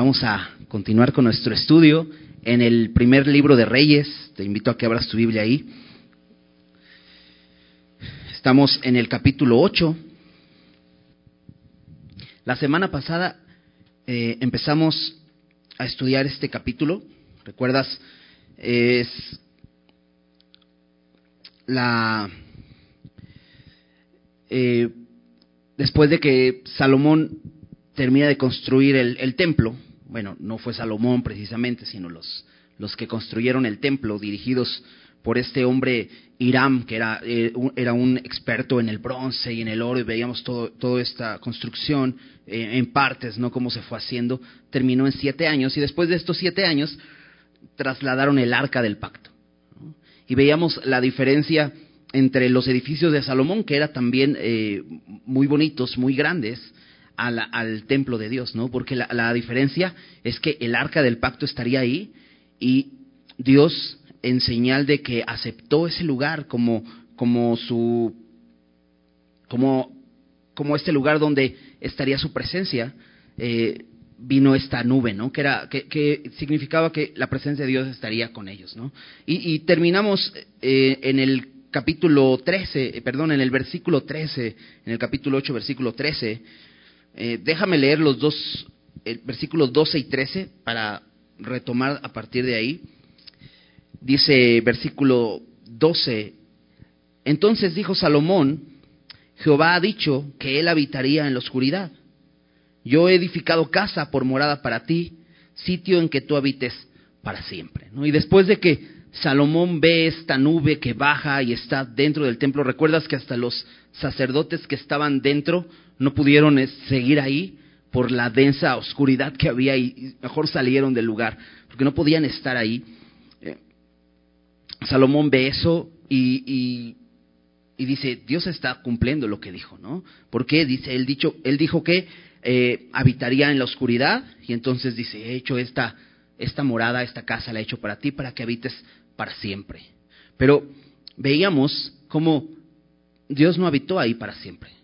Vamos a continuar con nuestro estudio en el primer libro de Reyes. Te invito a que abras tu Biblia ahí. Estamos en el capítulo 8. La semana pasada eh, empezamos a estudiar este capítulo. ¿Recuerdas? Es la... Eh, después de que Salomón termina de construir el, templo, bueno, no fue Salomón precisamente, sino los, los que construyeron el templo, dirigidos por este hombre Hiram, que era, eh, un, era un experto en el bronce y en el oro, y veíamos todo, toda esta construcción eh, en partes, ¿no? Cómo se fue haciendo, terminó en siete años, y después de estos siete años trasladaron el arca del pacto. Y veíamos la diferencia entre los edificios de Salomón, que eran también eh, muy bonitos, muy grandes, al, templo de Dios, ¿no? Porque la, diferencia es que el arca del pacto estaría ahí y Dios, en señal de que aceptó ese lugar como, como su, como, como este lugar donde estaría su presencia, eh, vino esta nube, ¿no? Que, era, que, significaba que la presencia de Dios estaría con ellos, ¿no? Y, terminamos eh, en el capítulo 13, eh, perdón, en el versículo 13, en el capítulo 8, versículo 13, eh, déjame leer los dos, versículos 12 y 13 para retomar a partir de ahí. Dice versículo 12, entonces dijo Salomón, Jehová ha dicho que él habitaría en la oscuridad. Yo he edificado casa por morada para ti, sitio en que tú habites para siempre. ¿no? Y después de que Salomón ve esta nube que baja y está dentro del templo, recuerdas que hasta los sacerdotes que estaban dentro no pudieron eh, seguir ahí por la densa oscuridad que había y mejor salieron del lugar, porque no podían estar ahí. Eh, Salomón ve eso y, y, dice, Dios está cumpliendo lo que dijo, ¿no? Porque dice, él, dicho, él dijo que eh, habitaría en la oscuridad y entonces dice, he hecho esta, esta morada, esta casa la he hecho para ti, para que habites para siempre. Pero veíamos cómo Dios no habitó ahí para siempre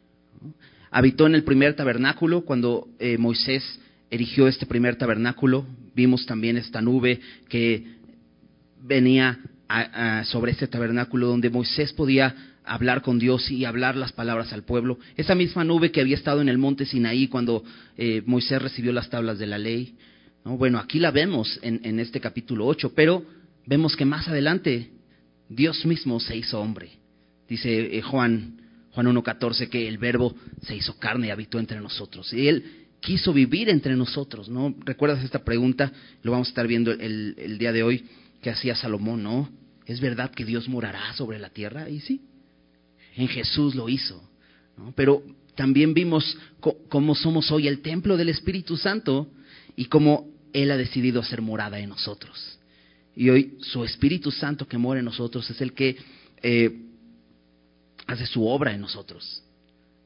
habitó en el primer tabernáculo cuando eh, Moisés erigió este primer tabernáculo. Vimos también esta nube que venía sobre este tabernáculo donde Moisés podía hablar con Dios y hablar las palabras al pueblo. Esa misma nube que había estado en el monte Sinaí cuando eh, Moisés recibió las tablas de la ley. Bueno, aquí la vemos en, este capítulo 8, pero vemos que más adelante Dios mismo se hizo hombre. Dice eh, Juan Juan 1.14, que el verbo se hizo carne y habitó entre nosotros. Y él quiso vivir entre nosotros, ¿no? ¿Recuerdas esta pregunta? Lo vamos a estar viendo el, día de hoy que hacía Salomón, ¿no? ¿Es verdad que Dios morará sobre la tierra? Y sí, en Jesús lo hizo. ¿no? Pero también vimos cómo somos hoy el templo del Espíritu Santo y cómo Él ha decidido hacer morada en nosotros. Y hoy su Espíritu Santo que mora en nosotros es el que eh, hace su obra en nosotros,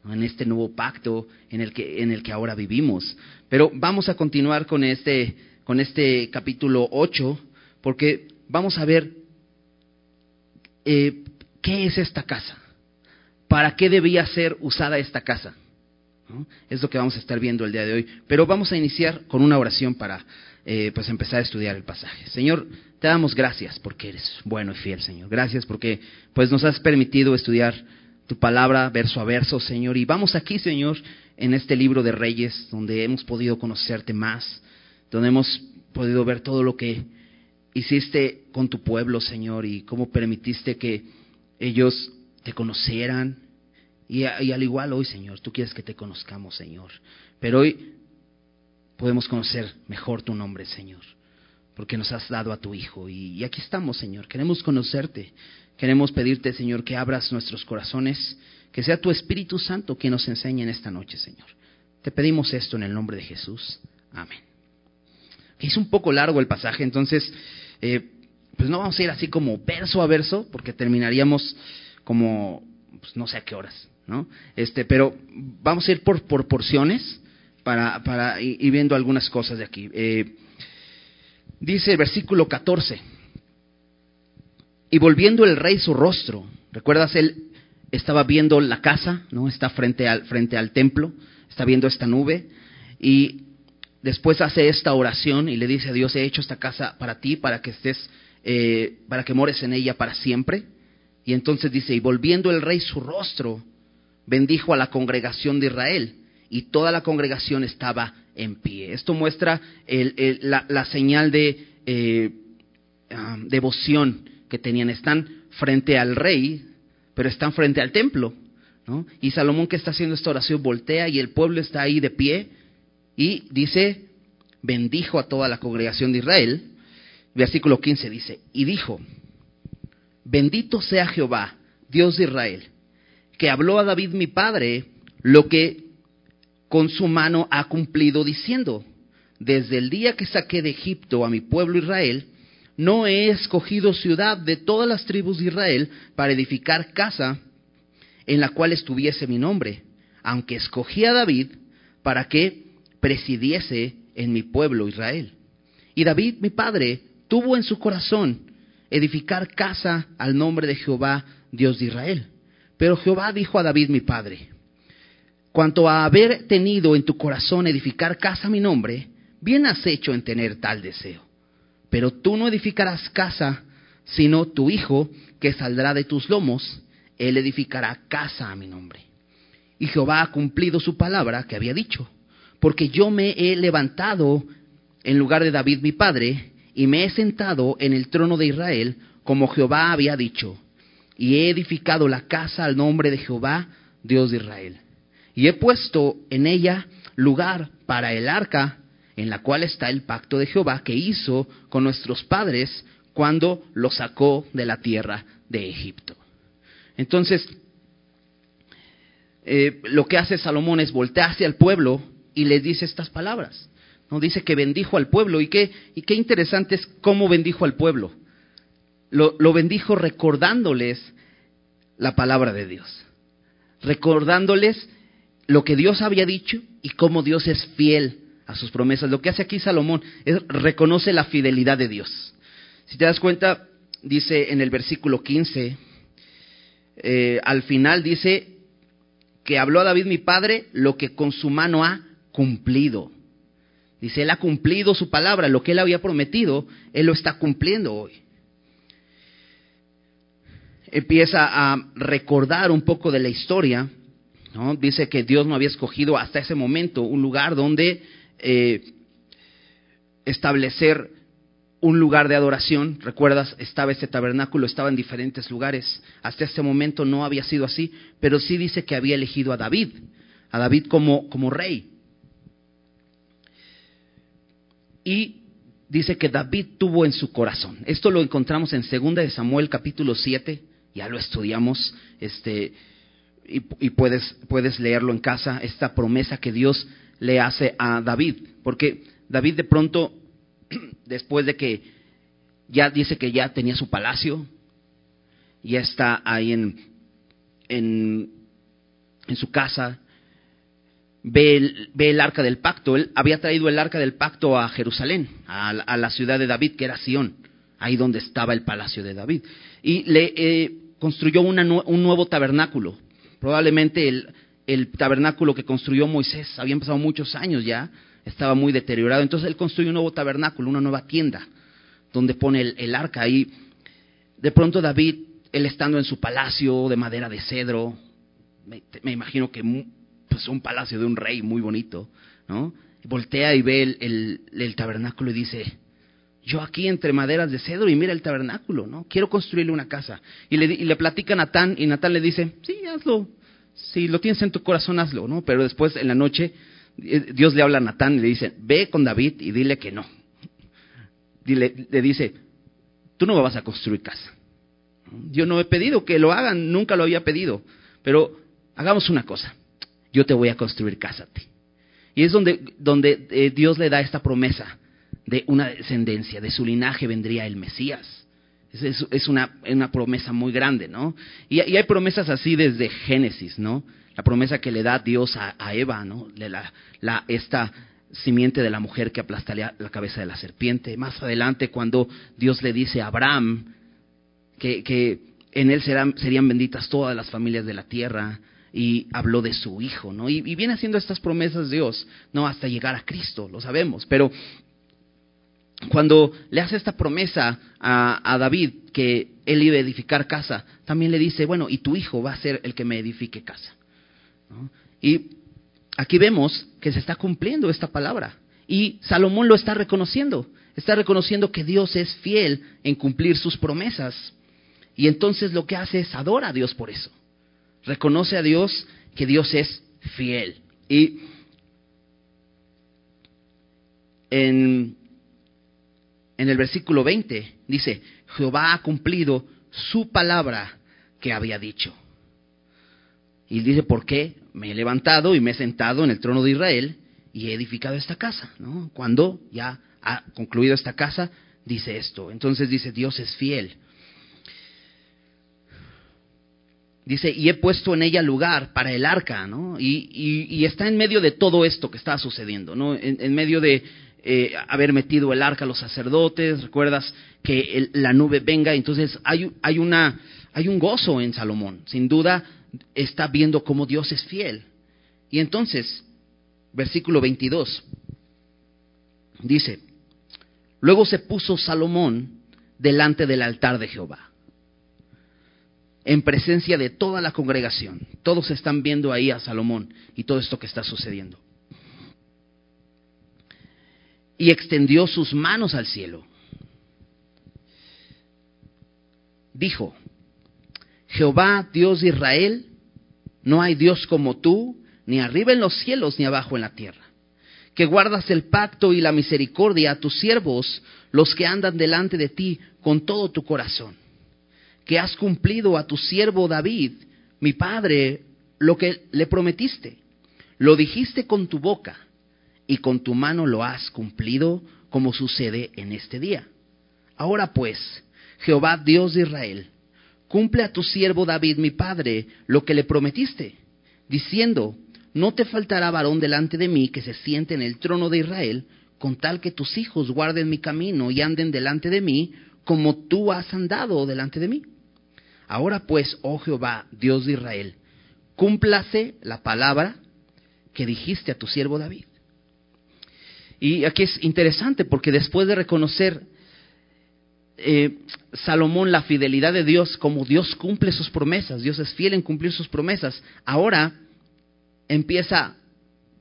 en este nuevo pacto en el, que, en el que ahora vivimos. Pero vamos a continuar con este, con este capítulo 8, porque vamos a ver eh, qué es esta casa, para qué debía ser usada esta casa. Es lo que vamos a estar viendo el día de hoy. Pero vamos a iniciar con una oración para eh, pues empezar a estudiar el pasaje. Señor, te damos gracias porque eres bueno y fiel, Señor. Gracias porque pues nos has permitido estudiar tu palabra verso a verso, Señor. Y vamos aquí, Señor, en este libro de Reyes, donde hemos podido conocerte más, donde hemos podido ver todo lo que hiciste con tu pueblo, Señor, y cómo permitiste que ellos te conocieran. Y, y al igual hoy, Señor, tú quieres que te conozcamos, Señor. Pero hoy podemos conocer mejor tu nombre, Señor porque nos has dado a tu Hijo. Y, aquí estamos, Señor. Queremos conocerte. Queremos pedirte, Señor, que abras nuestros corazones, que sea tu Espíritu Santo quien nos enseñe en esta noche, Señor. Te pedimos esto en el nombre de Jesús. Amén. Es un poco largo el pasaje, entonces, eh, pues no vamos a ir así como verso a verso, porque terminaríamos como, pues no sé a qué horas, ¿no? Este, pero vamos a ir por, por porciones para, para ir viendo algunas cosas de aquí. Eh, Dice el versículo 14, y volviendo el rey su rostro, ¿recuerdas? Él estaba viendo la casa, ¿no? Está frente al, frente al templo, está viendo esta nube, y después hace esta oración y le dice a Dios, he hecho esta casa para ti, para que estés, eh, para que mores en ella para siempre. Y entonces dice, y volviendo el rey su rostro, bendijo a la congregación de Israel, y toda la congregación estaba en pie. Esto muestra la, señal de eh, devoción que tenían. Están frente al rey, pero están frente al templo. Y Salomón que está haciendo esta oración voltea y el pueblo está ahí de pie y dice, bendijo a toda la congregación de Israel. Versículo 15 dice, y dijo, bendito sea Jehová, Dios de Israel, que habló a David mi padre lo que con su mano ha cumplido diciendo, desde el día que saqué de Egipto a mi pueblo Israel, no he escogido ciudad de todas las tribus de Israel para edificar casa en la cual estuviese mi nombre, aunque escogí a David para que presidiese en mi pueblo Israel. Y David, mi padre, tuvo en su corazón edificar casa al nombre de Jehová, Dios de Israel. Pero Jehová dijo a David, mi padre, cuanto a haber tenido en tu corazón edificar casa a mi nombre, bien has hecho en tener tal deseo. Pero tú no edificarás casa, sino tu hijo, que saldrá de tus lomos, él edificará casa a mi nombre. Y Jehová ha cumplido su palabra que había dicho porque yo me he levantado en lugar de David mi padre, y me he sentado en el trono de Israel, como Jehová había dicho, y he edificado la casa al nombre de Jehová, Dios de Israel. Y he puesto en ella lugar para el arca, en la cual está el pacto de Jehová que hizo con nuestros padres cuando lo sacó de la tierra de Egipto. Entonces, eh, lo que hace Salomón es voltearse al pueblo y les dice estas palabras. ¿no? Dice que bendijo al pueblo. Y qué, y qué interesante es cómo bendijo al pueblo. Lo, lo bendijo recordándoles la palabra de Dios. Recordándoles lo que Dios había dicho y cómo Dios es fiel a sus promesas. Lo que hace aquí Salomón es reconoce la fidelidad de Dios. Si te das cuenta, dice en el versículo 15, eh, al final dice que habló a David mi padre lo que con su mano ha cumplido. Dice, Él ha cumplido su palabra, lo que Él había prometido, Él lo está cumpliendo hoy. Empieza a recordar un poco de la historia, Dice que Dios no había escogido hasta ese momento un lugar donde eh, establecer un lugar de adoración. Recuerdas, estaba ese tabernáculo, estaba en diferentes lugares. Hasta ese momento no había sido así, pero sí dice que había elegido a David, a David como, como rey. y dice que David tuvo en su corazón. Esto lo encontramos en 2 de Samuel capítulo 7, ya lo estudiamos, este, y, puedes, puedes leerlo en casa, esta promesa que Dios le hace a David, porque David de pronto, después de que ya dice que ya tenía su palacio, ya está ahí en, en, en su casa, ve el, ve el arca del pacto. Él había traído el arca del pacto a Jerusalén, a, la ciudad de David, que era Sión, ahí donde estaba el palacio de David. Y le eh, construyó un nuevo tabernáculo. Probablemente el, tabernáculo que construyó Moisés, habían pasado muchos años ya, estaba muy deteriorado. Entonces él construyó un nuevo tabernáculo, una nueva tienda, donde pone el, arca ahí. De pronto David, él estando en su palacio de madera de cedro, me, imagino que pues un palacio de un rey muy bonito, ¿no? Voltea y ve el, tabernáculo y dice, yo aquí entre maderas de cedro y mira el tabernáculo, ¿no? Quiero construirle una casa. Y le, platica a Natán y Natán le dice, sí, hazlo. Si lo tienes en tu corazón, hazlo, ¿no? Pero después en la noche eh, Dios le habla a Natán y le dice, ve con David y dile que no. Le dice, tú no me vas a construir casa. Yo no he pedido que lo hagan, nunca lo había pedido. Pero hagamos una cosa yo te voy a construir cásate. Y es donde, donde eh, Dios le da esta promesa de una descendencia, de su linaje vendría el Mesías. Es, una, promesa muy grande, ¿no? Y, hay promesas así desde Génesis, ¿no? La promesa que le da Dios a, Eva, ¿no? La, esta simiente de la mujer que aplastaría la cabeza de la serpiente. Más adelante, cuando Dios le dice a Abraham que, que en él serán, serían benditas todas las familias de la tierra, y habló de su hijo, ¿no? Y, viene haciendo estas promesas Dios, ¿no? Hasta llegar a Cristo, lo sabemos. Pero cuando le hace esta promesa a, David que él iba a edificar casa, también le dice, bueno, y tu hijo va a ser el que me edifique casa. Y aquí vemos que se está cumpliendo esta palabra. Y Salomón lo está reconociendo. Está reconociendo que Dios es fiel en cumplir sus promesas. Y entonces lo que hace es adora a Dios por eso. Reconoce a Dios que Dios es fiel. Y en, en el versículo 20 dice, Jehová ha cumplido su palabra que había dicho. Y dice, ¿por qué? Me he levantado y me he sentado en el trono de Israel y he edificado esta casa. ¿no? Cuando ya ha concluido esta casa, dice esto. Entonces dice, Dios es fiel. Dice, y he puesto en ella lugar para el arca, ¿no? Y, está en medio de todo esto que está sucediendo, ¿no? En, medio de eh, haber metido el arca a los sacerdotes, recuerdas que la nube venga, entonces hay, hay, una, hay un gozo en Salomón, sin duda está viendo cómo Dios es fiel. Y entonces, versículo 22, dice, luego se puso Salomón delante del altar de Jehová en presencia de toda la congregación. Todos están viendo ahí a Salomón y todo esto que está sucediendo. Y extendió sus manos al cielo. Dijo, Jehová, Dios de Israel, no hay Dios como tú, ni arriba en los cielos ni abajo en la tierra, que guardas el pacto y la misericordia a tus siervos, los que andan delante de ti con todo tu corazón que has cumplido a tu siervo David, mi padre, lo que le prometiste. Lo dijiste con tu boca y con tu mano lo has cumplido como sucede en este día. Ahora pues, Jehová Dios de Israel, cumple a tu siervo David, mi padre, lo que le prometiste, diciendo, no te faltará varón delante de mí que se siente en el trono de Israel, con tal que tus hijos guarden mi camino y anden delante de mí, como tú has andado delante de mí. Ahora pues, oh Jehová, Dios de Israel, cúmplase la palabra que dijiste a tu siervo David. Y aquí es interesante porque después de reconocer eh, Salomón la fidelidad de Dios, como Dios cumple sus promesas, Dios es fiel en cumplir sus promesas, ahora empieza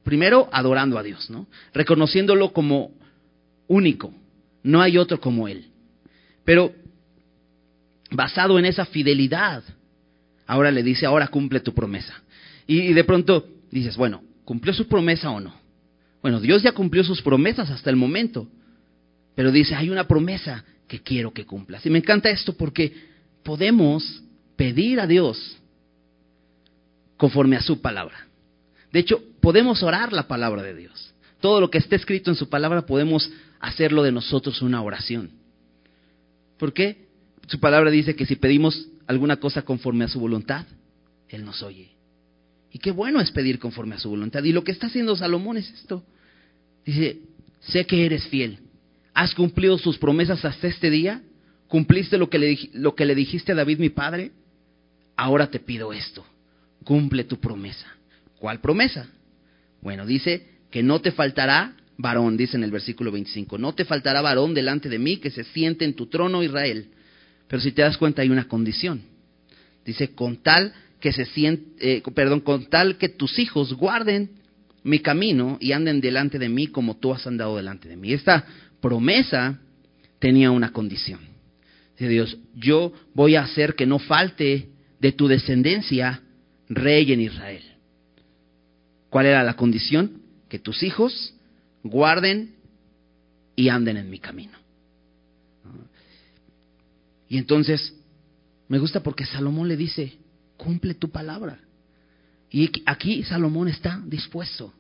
primero adorando a Dios, ¿no? Reconociéndolo como único, no hay otro como Él. Pero basado en esa fidelidad, ahora le dice, ahora cumple tu promesa. Y, de pronto dices, bueno, ¿cumplió su promesa o no? Bueno, Dios ya cumplió sus promesas hasta el momento, pero dice, hay una promesa que quiero que cumplas. Y me encanta esto porque podemos pedir a Dios conforme a su palabra. De hecho, podemos orar la palabra de Dios. Todo lo que esté escrito en su palabra podemos hacerlo de nosotros una oración. ¿Por qué? Su palabra dice que si pedimos alguna cosa conforme a su voluntad, Él nos oye. Y qué bueno es pedir conforme a su voluntad. Y lo que está haciendo Salomón es esto. Dice, sé que eres fiel. ¿Has cumplido sus promesas hasta este día? ¿Cumpliste lo que, le, lo que le dijiste a David mi padre? Ahora te pido esto. Cumple tu promesa. ¿Cuál promesa? Bueno, dice que no te faltará varón, dice en el versículo 25. No te faltará varón delante de mí que se siente en tu trono, Israel pero si te das cuenta hay una condición. Dice, con tal que se siente, eh, perdón, con tal que tus hijos guarden mi camino y anden delante de mí como tú has andado delante de mí. Esta promesa tenía una condición. Dice Dios, yo voy a hacer que no falte de tu descendencia rey en Israel. ¿Cuál era la condición? Que tus hijos guarden y anden en mi camino. Y entonces, me gusta porque Salomón le dice, cumple tu palabra. Y aquí Salomón está dispuesto.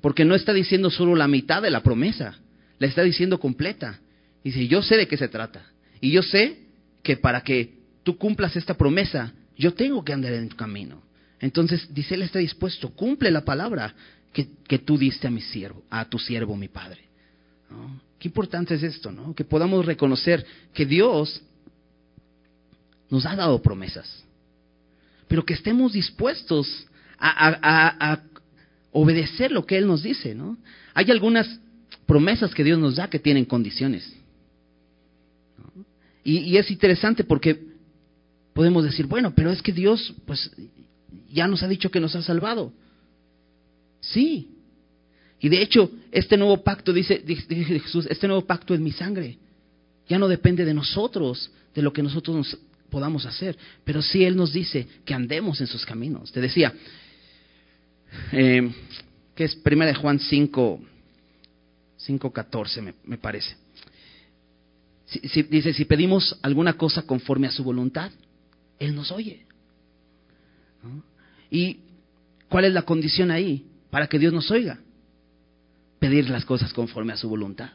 Porque no está diciendo solo la mitad de la promesa, la está diciendo completa. Dice, yo sé de qué se trata. Y yo sé que para que tú cumplas esta promesa, yo tengo que andar en tu camino. Entonces, dice, él está dispuesto, cumple la palabra que, que tú diste a mi siervo, a tu siervo, mi padre. Qué importante es esto, ¿no? Que podamos reconocer que Dios nos ha dado promesas. Pero que estemos dispuestos a, obedecer lo que Él nos dice, ¿no? Hay algunas promesas que Dios nos da que tienen condiciones. Y, es interesante porque podemos decir, bueno, pero es que Dios, pues, ya nos ha dicho que nos ha salvado. Sí. Y de hecho, este nuevo pacto, dice, dice Jesús, este nuevo pacto es mi sangre. Ya no depende de nosotros, de lo que nosotros nos podamos hacer, pero sí Él nos dice que andemos en sus caminos. Te decía, eh, que es 1 de Juan 5, 5.14 me, me parece. dice, si pedimos alguna cosa conforme a su voluntad, Él nos oye. ¿Y cuál es la condición ahí para que Dios nos oiga? Pedir las cosas conforme a su voluntad.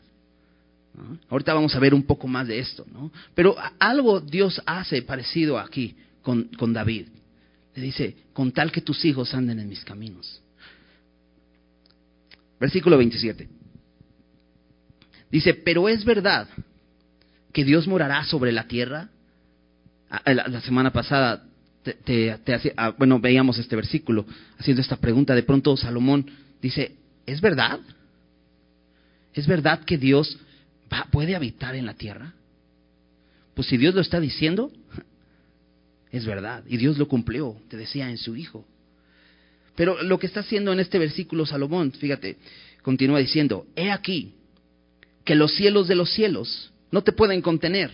Ahorita vamos a ver un poco más de esto, ¿no? Pero algo Dios hace parecido aquí con, con David. Le dice, con tal que tus hijos anden en mis caminos. Versículo 27. Dice, pero es verdad que Dios morará sobre la tierra. Ah, la, semana pasada te, ah, bueno, veíamos este versículo haciendo esta pregunta. De pronto Salomón dice, ¿es verdad? ¿Es verdad que Dios ¿puede habitar en la tierra? Pues si Dios lo está diciendo, es verdad. Y Dios lo cumplió, te decía, en su Hijo. Pero lo que está haciendo en este versículo Salomón, fíjate, continúa diciendo, he aquí que los cielos de los cielos no te pueden contener,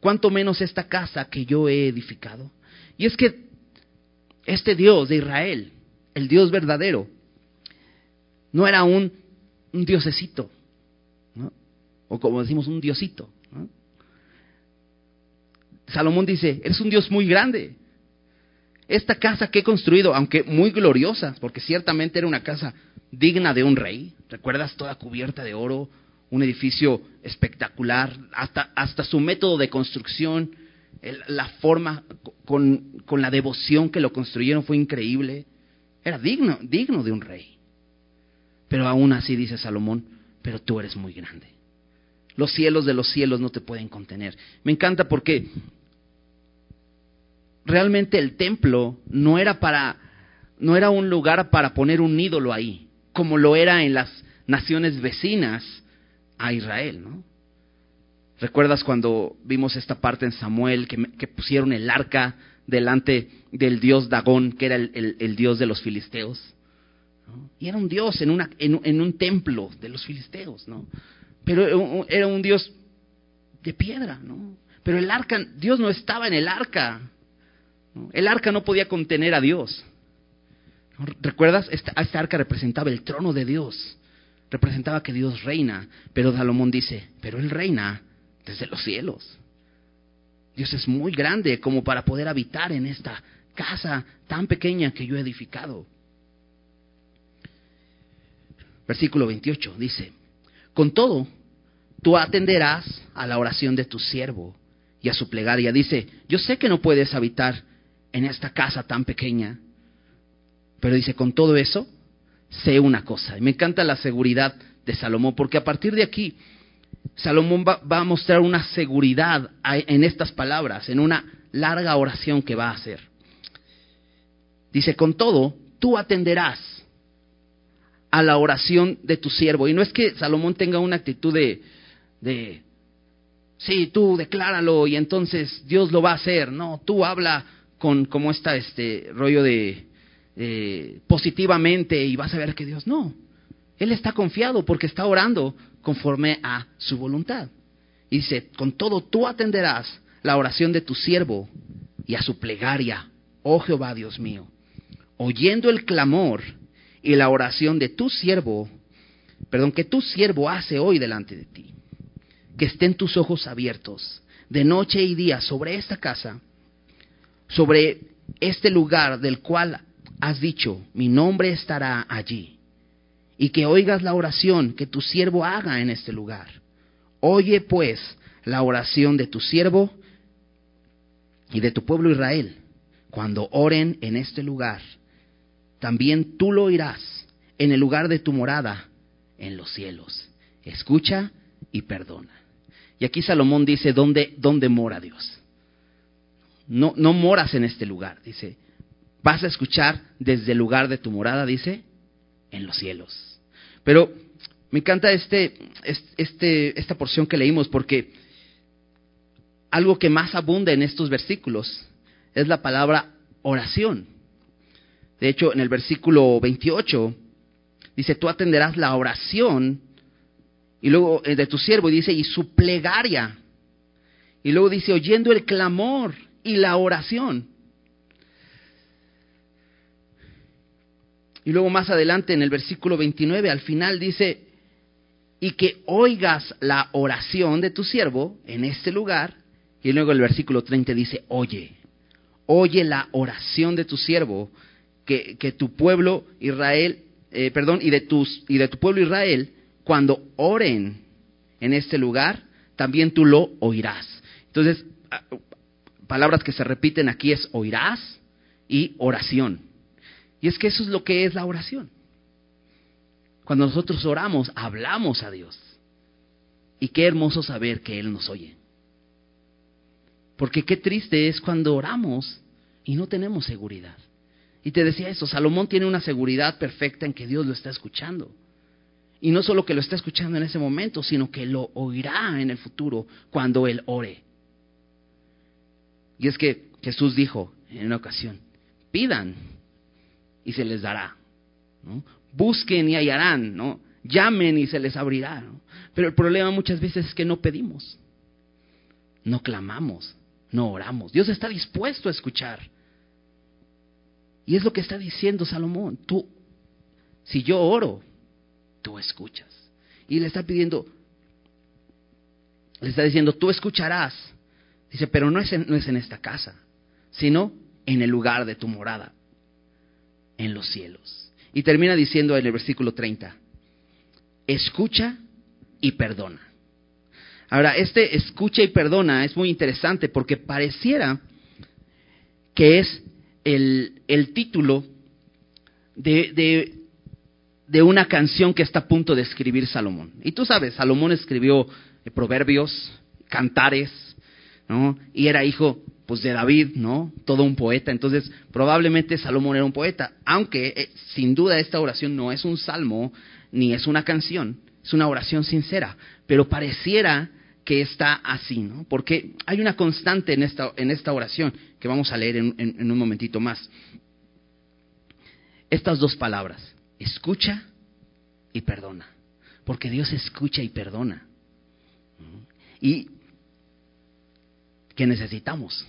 cuanto menos esta casa que yo he edificado. Y es que este Dios de Israel, el Dios verdadero, no era un, un diosecito, o como decimos, un diosito. Salomón dice, eres un Dios muy grande. Esta casa que he construido, aunque muy gloriosa, porque ciertamente era una casa digna de un rey, recuerdas toda cubierta de oro, un edificio espectacular, hasta, hasta su método de construcción, la forma con, con la devoción que lo construyeron fue increíble. Era digno, digno de un rey. Pero aún así dice Salomón, pero tú eres muy grande. Los cielos de los cielos no te pueden contener. Me encanta porque realmente el templo no era para no era un lugar para poner un ídolo ahí, como lo era en las naciones vecinas a Israel, ¿no? ¿Recuerdas cuando vimos esta parte en Samuel que, pusieron el arca delante del dios Dagón, que era el, dios de los filisteos? Y era un dios en, una, en un templo de los filisteos, ¿no? Pero era un Dios de piedra, ¿no? Pero el arca, Dios no estaba en el arca. El arca no podía contener a Dios. ¿Recuerdas? Esta, esta, arca representaba el trono de Dios. Representaba que Dios reina. Pero Salomón dice, pero Él reina desde los cielos. Dios es muy grande como para poder habitar en esta casa tan pequeña que yo he edificado. Versículo 28 dice, con todo, tú atenderás a la oración de tu siervo y a su plegaria. Dice, yo sé que no puedes habitar en esta casa tan pequeña, pero dice, con todo eso, sé una cosa. Y me encanta la seguridad de Salomón, porque a partir de aquí, Salomón va, a mostrar una seguridad en estas palabras, en una larga oración que va a hacer. Dice, con todo, tú atenderás a la oración de tu siervo. Y no es que Salomón tenga una actitud de, sí, tú decláralo y entonces Dios lo va a hacer. No, tú habla con como está este rollo de positivamente y vas a ver que Dios no. Él está confiado porque está orando conforme a su voluntad. Y dice, con todo tú atenderás la oración de tu siervo y a su plegaria, oh Jehová Dios mío, oyendo el clamor y la oración de tu siervo, perdón, que tu siervo hace hoy delante de ti. Que estén tus ojos abiertos de noche y día sobre esta casa, sobre este lugar del cual has dicho, mi nombre estará allí. Y que oigas la oración que tu siervo haga en este lugar. Oye pues la oración de tu siervo y de tu pueblo Israel cuando oren en este lugar también tú lo oirás en el lugar de tu morada en los cielos. Escucha y perdona. Y aquí Salomón dice, ¿dónde, dónde mora Dios? No, no moras en este lugar, dice, vas a escuchar desde el lugar de tu morada, dice, en los cielos. Pero me encanta este, este, esta porción que leímos porque algo que más abunda en estos versículos es la palabra oración. De hecho, en el versículo 28 dice, tú atenderás la oración y luego eh, de tu siervo y dice, y su plegaria. Y luego dice, oyendo el clamor y la oración. Y luego más adelante en el versículo 29, al final dice, y que oigas la oración de tu siervo en este lugar. Y luego el versículo 30 dice, oye, oye la oración de tu siervo, que, tu pueblo Israel, eh, perdón, y de, tus, y de tu pueblo Israel, cuando oren en este lugar, también tú lo oirás. Entonces, palabras que se repiten aquí es oirás y oración. Y es que eso es lo que es la oración. Cuando nosotros oramos, hablamos a Dios. Y qué hermoso saber que Él nos oye. Porque qué triste es cuando oramos y no tenemos seguridad. Y te decía eso, Salomón tiene una seguridad perfecta en que Dios lo está escuchando. Y no solo que lo está escuchando en ese momento, sino que lo oirá en el futuro cuando Él ore. Y es que Jesús dijo en una ocasión, pidan y se les dará. Busquen y hallarán. Llamen y se les abrirá. Pero el problema muchas veces es que no pedimos, no clamamos, no oramos. Dios está dispuesto a escuchar. Y es lo que está diciendo Salomón. Tú, si yo oro, tú escuchas. Y le está pidiendo, le está diciendo, tú escucharás. Dice, pero no es no es en esta casa, sino en el lugar de tu morada en los cielos. Y termina diciendo en el versículo 30, escucha y perdona. Ahora, este escucha y perdona es muy interesante porque pareciera que es el, el título de, de, una canción que está a punto de escribir Salomón. Y tú sabes, Salomón escribió proverbios, cantares, ¿no? Y era hijo pues de David, ¿no? Todo un poeta. Entonces, probablemente Salomón era un poeta, aunque eh, sin duda esta oración no es un salmo ni es una canción, es una oración sincera, pero pareciera que está así, ¿no? Porque hay una constante en esta, en esta oración que vamos a leer en, un momentito más. Estas dos palabras, escucha y perdona, porque Dios escucha y perdona. Y que necesitamos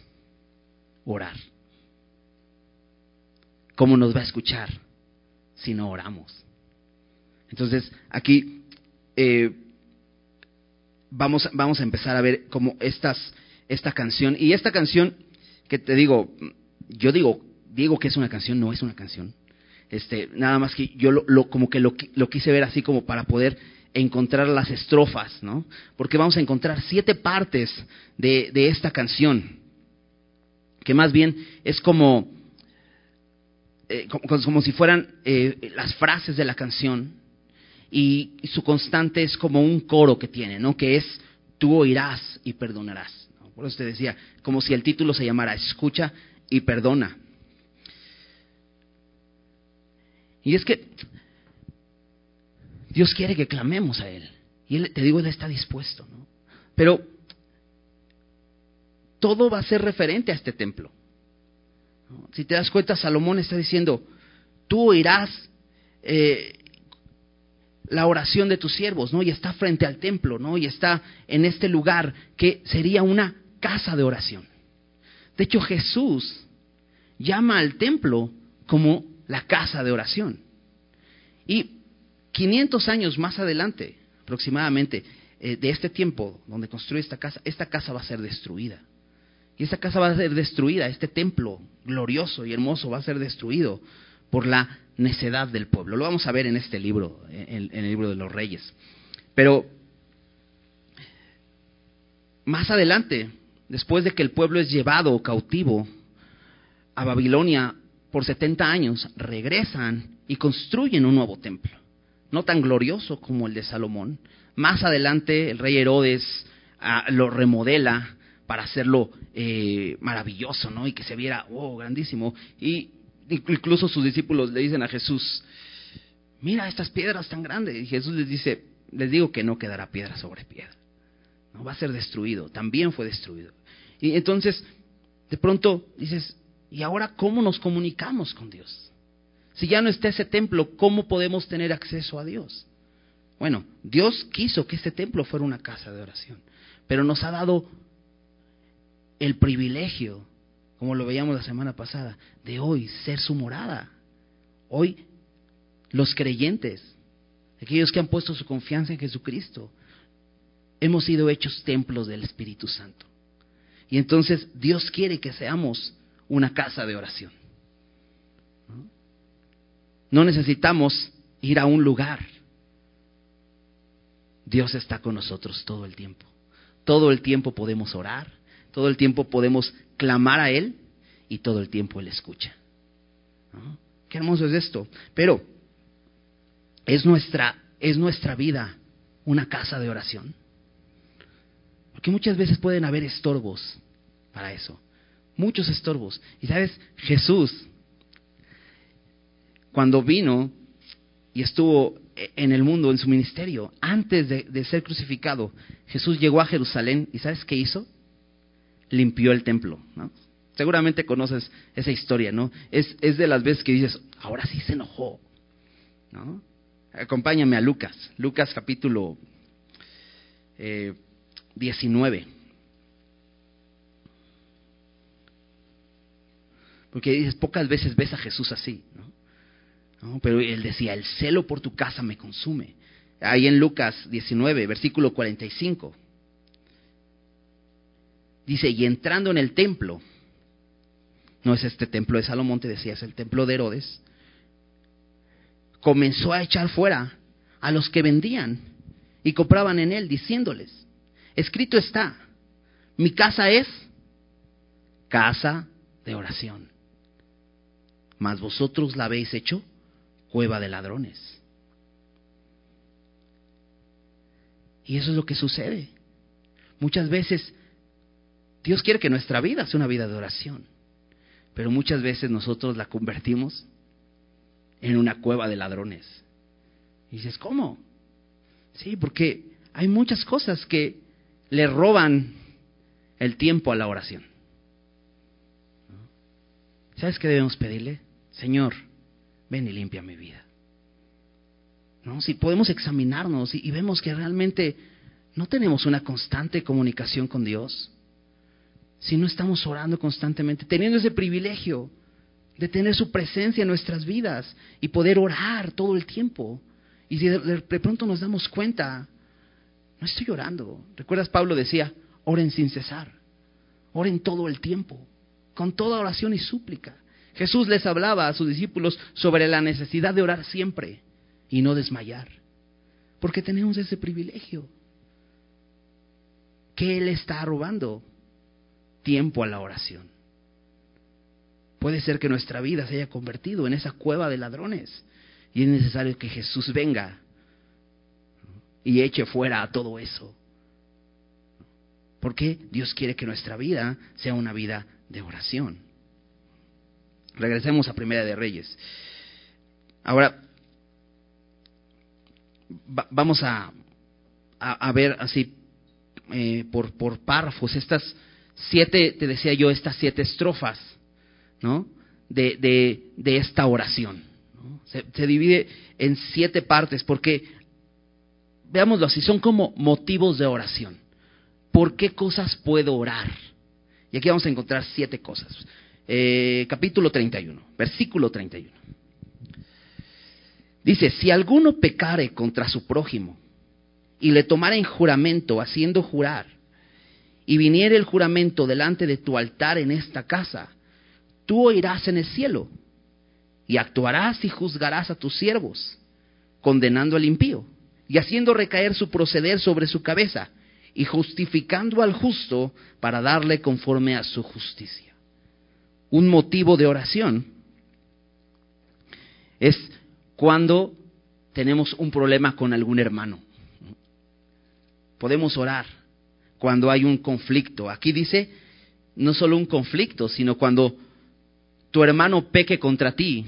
orar. ¿Cómo nos va a escuchar si no oramos? Entonces, aquí eh, vamos, vamos a empezar a ver como estas, esta canción. Y esta canción, que te digo, yo digo, digo que es una canción, no es una canción. Este, nada más que yo lo, como que lo, lo, quise ver así como para poder encontrar las estrofas, ¿no? Porque vamos a encontrar siete partes de, de esta canción que más bien es como, eh, como, si fueran eh, las frases de la canción y, su constante es como un coro que tiene, ¿no? Que es tú oirás y perdonarás. Por eso te decía, como si el título se llamara Escucha y perdona. Y es que Dios quiere que clamemos a Él. Y Él, te digo, Él está dispuesto, ¿no? Pero todo va a ser referente a este templo. Si te das cuenta, Salomón está diciendo, tú oirás eh, la oración de tus siervos, ¿no? Y está frente al templo, ¿no? Y está en este lugar que sería una casa de oración. De hecho, Jesús llama al templo como la casa de oración. Y 500 años más adelante, aproximadamente, eh, de este tiempo donde construye esta casa, esta casa va a ser destruida. Y esta casa va a ser destruida, este templo glorioso y hermoso va a ser destruido por la necedad del pueblo. Lo vamos a ver en este libro, en, el libro de los reyes. Pero más adelante, después de que el pueblo es llevado cautivo a Babilonia por 70 años, regresan y construyen un nuevo templo. No tan glorioso como el de Salomón. Más adelante el rey Herodes ah, lo remodela para hacerlo eh, maravilloso, ¿no? Y que se viera, oh, grandísimo. Y incluso sus discípulos le dicen a Jesús, mira estas piedras tan grandes. Y Jesús les dice, les digo que no quedará piedra sobre piedra. No va a ser destruido, también fue destruido. Y entonces, de pronto dices, ¿y ahora cómo nos comunicamos con Dios? Si ya no está ese templo, ¿cómo podemos tener acceso a Dios? Bueno, Dios quiso que este templo fuera una casa de oración, pero nos ha dado el privilegio, como lo veíamos la semana pasada, de hoy ser su morada. Hoy los creyentes, aquellos que han puesto su confianza en Jesucristo, hemos sido hechos templos del Espíritu Santo. Y entonces Dios quiere que seamos una casa de oración. No necesitamos ir a un lugar. Dios está con nosotros todo el tiempo. Todo el tiempo podemos orar, todo el tiempo podemos clamar a Él y todo el tiempo Él escucha. Qué hermoso es esto. Pero es nuestra, es nuestra vida una casa de oración. Porque muchas veces pueden haber estorbos para eso. Muchos estorbos. Y sabes, Jesús, cuando vino y estuvo en el mundo, en su ministerio, antes de, ser crucificado, Jesús llegó a Jerusalén y ¿sabes qué hizo? Limpió el templo. Seguramente conoces esa historia, ¿no? Es, es de las veces que dices, ahora sí se enojó, ¿no? Acompáñame a Lucas, Lucas capítulo 19. Eh, Porque dices, pocas veces ves a Jesús así, ¿no? Pero él decía, el celo por tu casa me consume. Ahí en Lucas 19, versículo 45. Dice, y entrando en el templo, no es este templo de Salomón, te decía, es el templo de Herodes, comenzó a echar fuera a los que vendían y compraban en él, diciéndoles, escrito está, mi casa es casa de oración, mas vosotros la habéis hecho cueva de ladrones. Y eso es lo que sucede. Muchas veces Dios quiere que nuestra vida sea una vida de oración, pero muchas veces nosotros la convertimos en una cueva de ladrones. Y dices, ¿cómo? Sí, porque hay muchas cosas que le roban el tiempo a la oración. ¿Sabes qué debemos pedirle? Señor, ven y limpia mi vida. ¿No? Si podemos examinarnos y, vemos que realmente no tenemos una constante comunicación con Dios, si no estamos orando constantemente, teniendo ese privilegio de tener su presencia en nuestras vidas y poder orar todo el tiempo. Y si de, pronto nos damos cuenta, no estoy orando. ¿Recuerdas? Pablo decía, oren sin cesar, oren todo el tiempo, con toda oración y súplica. Jesús les hablaba a sus discípulos sobre la necesidad de orar siempre y no desmayar, porque tenemos ese privilegio. que Él está robando? Tiempo a la oración. Puede ser que nuestra vida se haya convertido en esa cueva de ladrones y es necesario que Jesús venga y eche fuera a todo eso. Porque Dios quiere que nuestra vida sea una vida de oración. Regresemos a Primera de Reyes. Ahora, vamos a, a, ver así eh, por, por párrafos estas siete, te decía yo, estas siete estrofas, ¿no? De, de, de esta oración. Se, se, divide en siete partes porque, veámoslo así, son como motivos de oración. ¿Por qué cosas puedo orar? Y aquí vamos a encontrar siete cosas. Eh, capítulo 31, versículo 31. Dice, si alguno pecare contra su prójimo y le tomara en juramento haciendo jurar, y viniere el juramento delante de tu altar en esta casa, tú oirás en el cielo y actuarás y juzgarás a tus siervos, condenando al impío y haciendo recaer su proceder sobre su cabeza y justificando al justo para darle conforme a su justicia un motivo de oración es cuando tenemos un problema con algún hermano. Podemos orar cuando hay un conflicto. Aquí dice no solo un conflicto, sino cuando tu hermano peque contra ti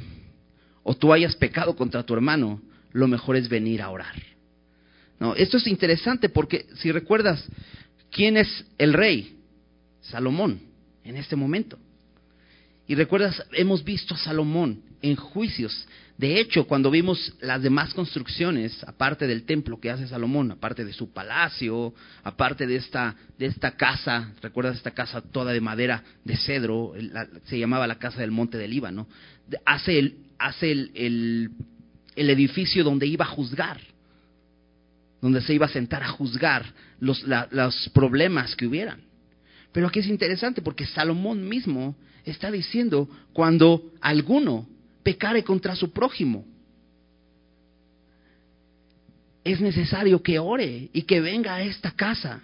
o tú hayas pecado contra tu hermano, lo mejor es venir a orar. No, esto es interesante porque si recuerdas quién es el rey, Salomón, en este momento. Y recuerdas, hemos visto a Salomón en juicios. De hecho, cuando vimos las demás construcciones, aparte del templo que hace Salomón, aparte de su palacio, aparte de esta, de esta casa, recuerdas esta casa toda de madera de cedro, se llamaba la casa del monte del Líbano, hace el, hace el, el, edificio donde iba a juzgar, donde se iba a sentar a juzgar los, los problemas que hubieran. Pero aquí es interesante porque Salomón mismo está diciendo cuando alguno pecare contra su prójimo, es necesario que ore y que venga a esta casa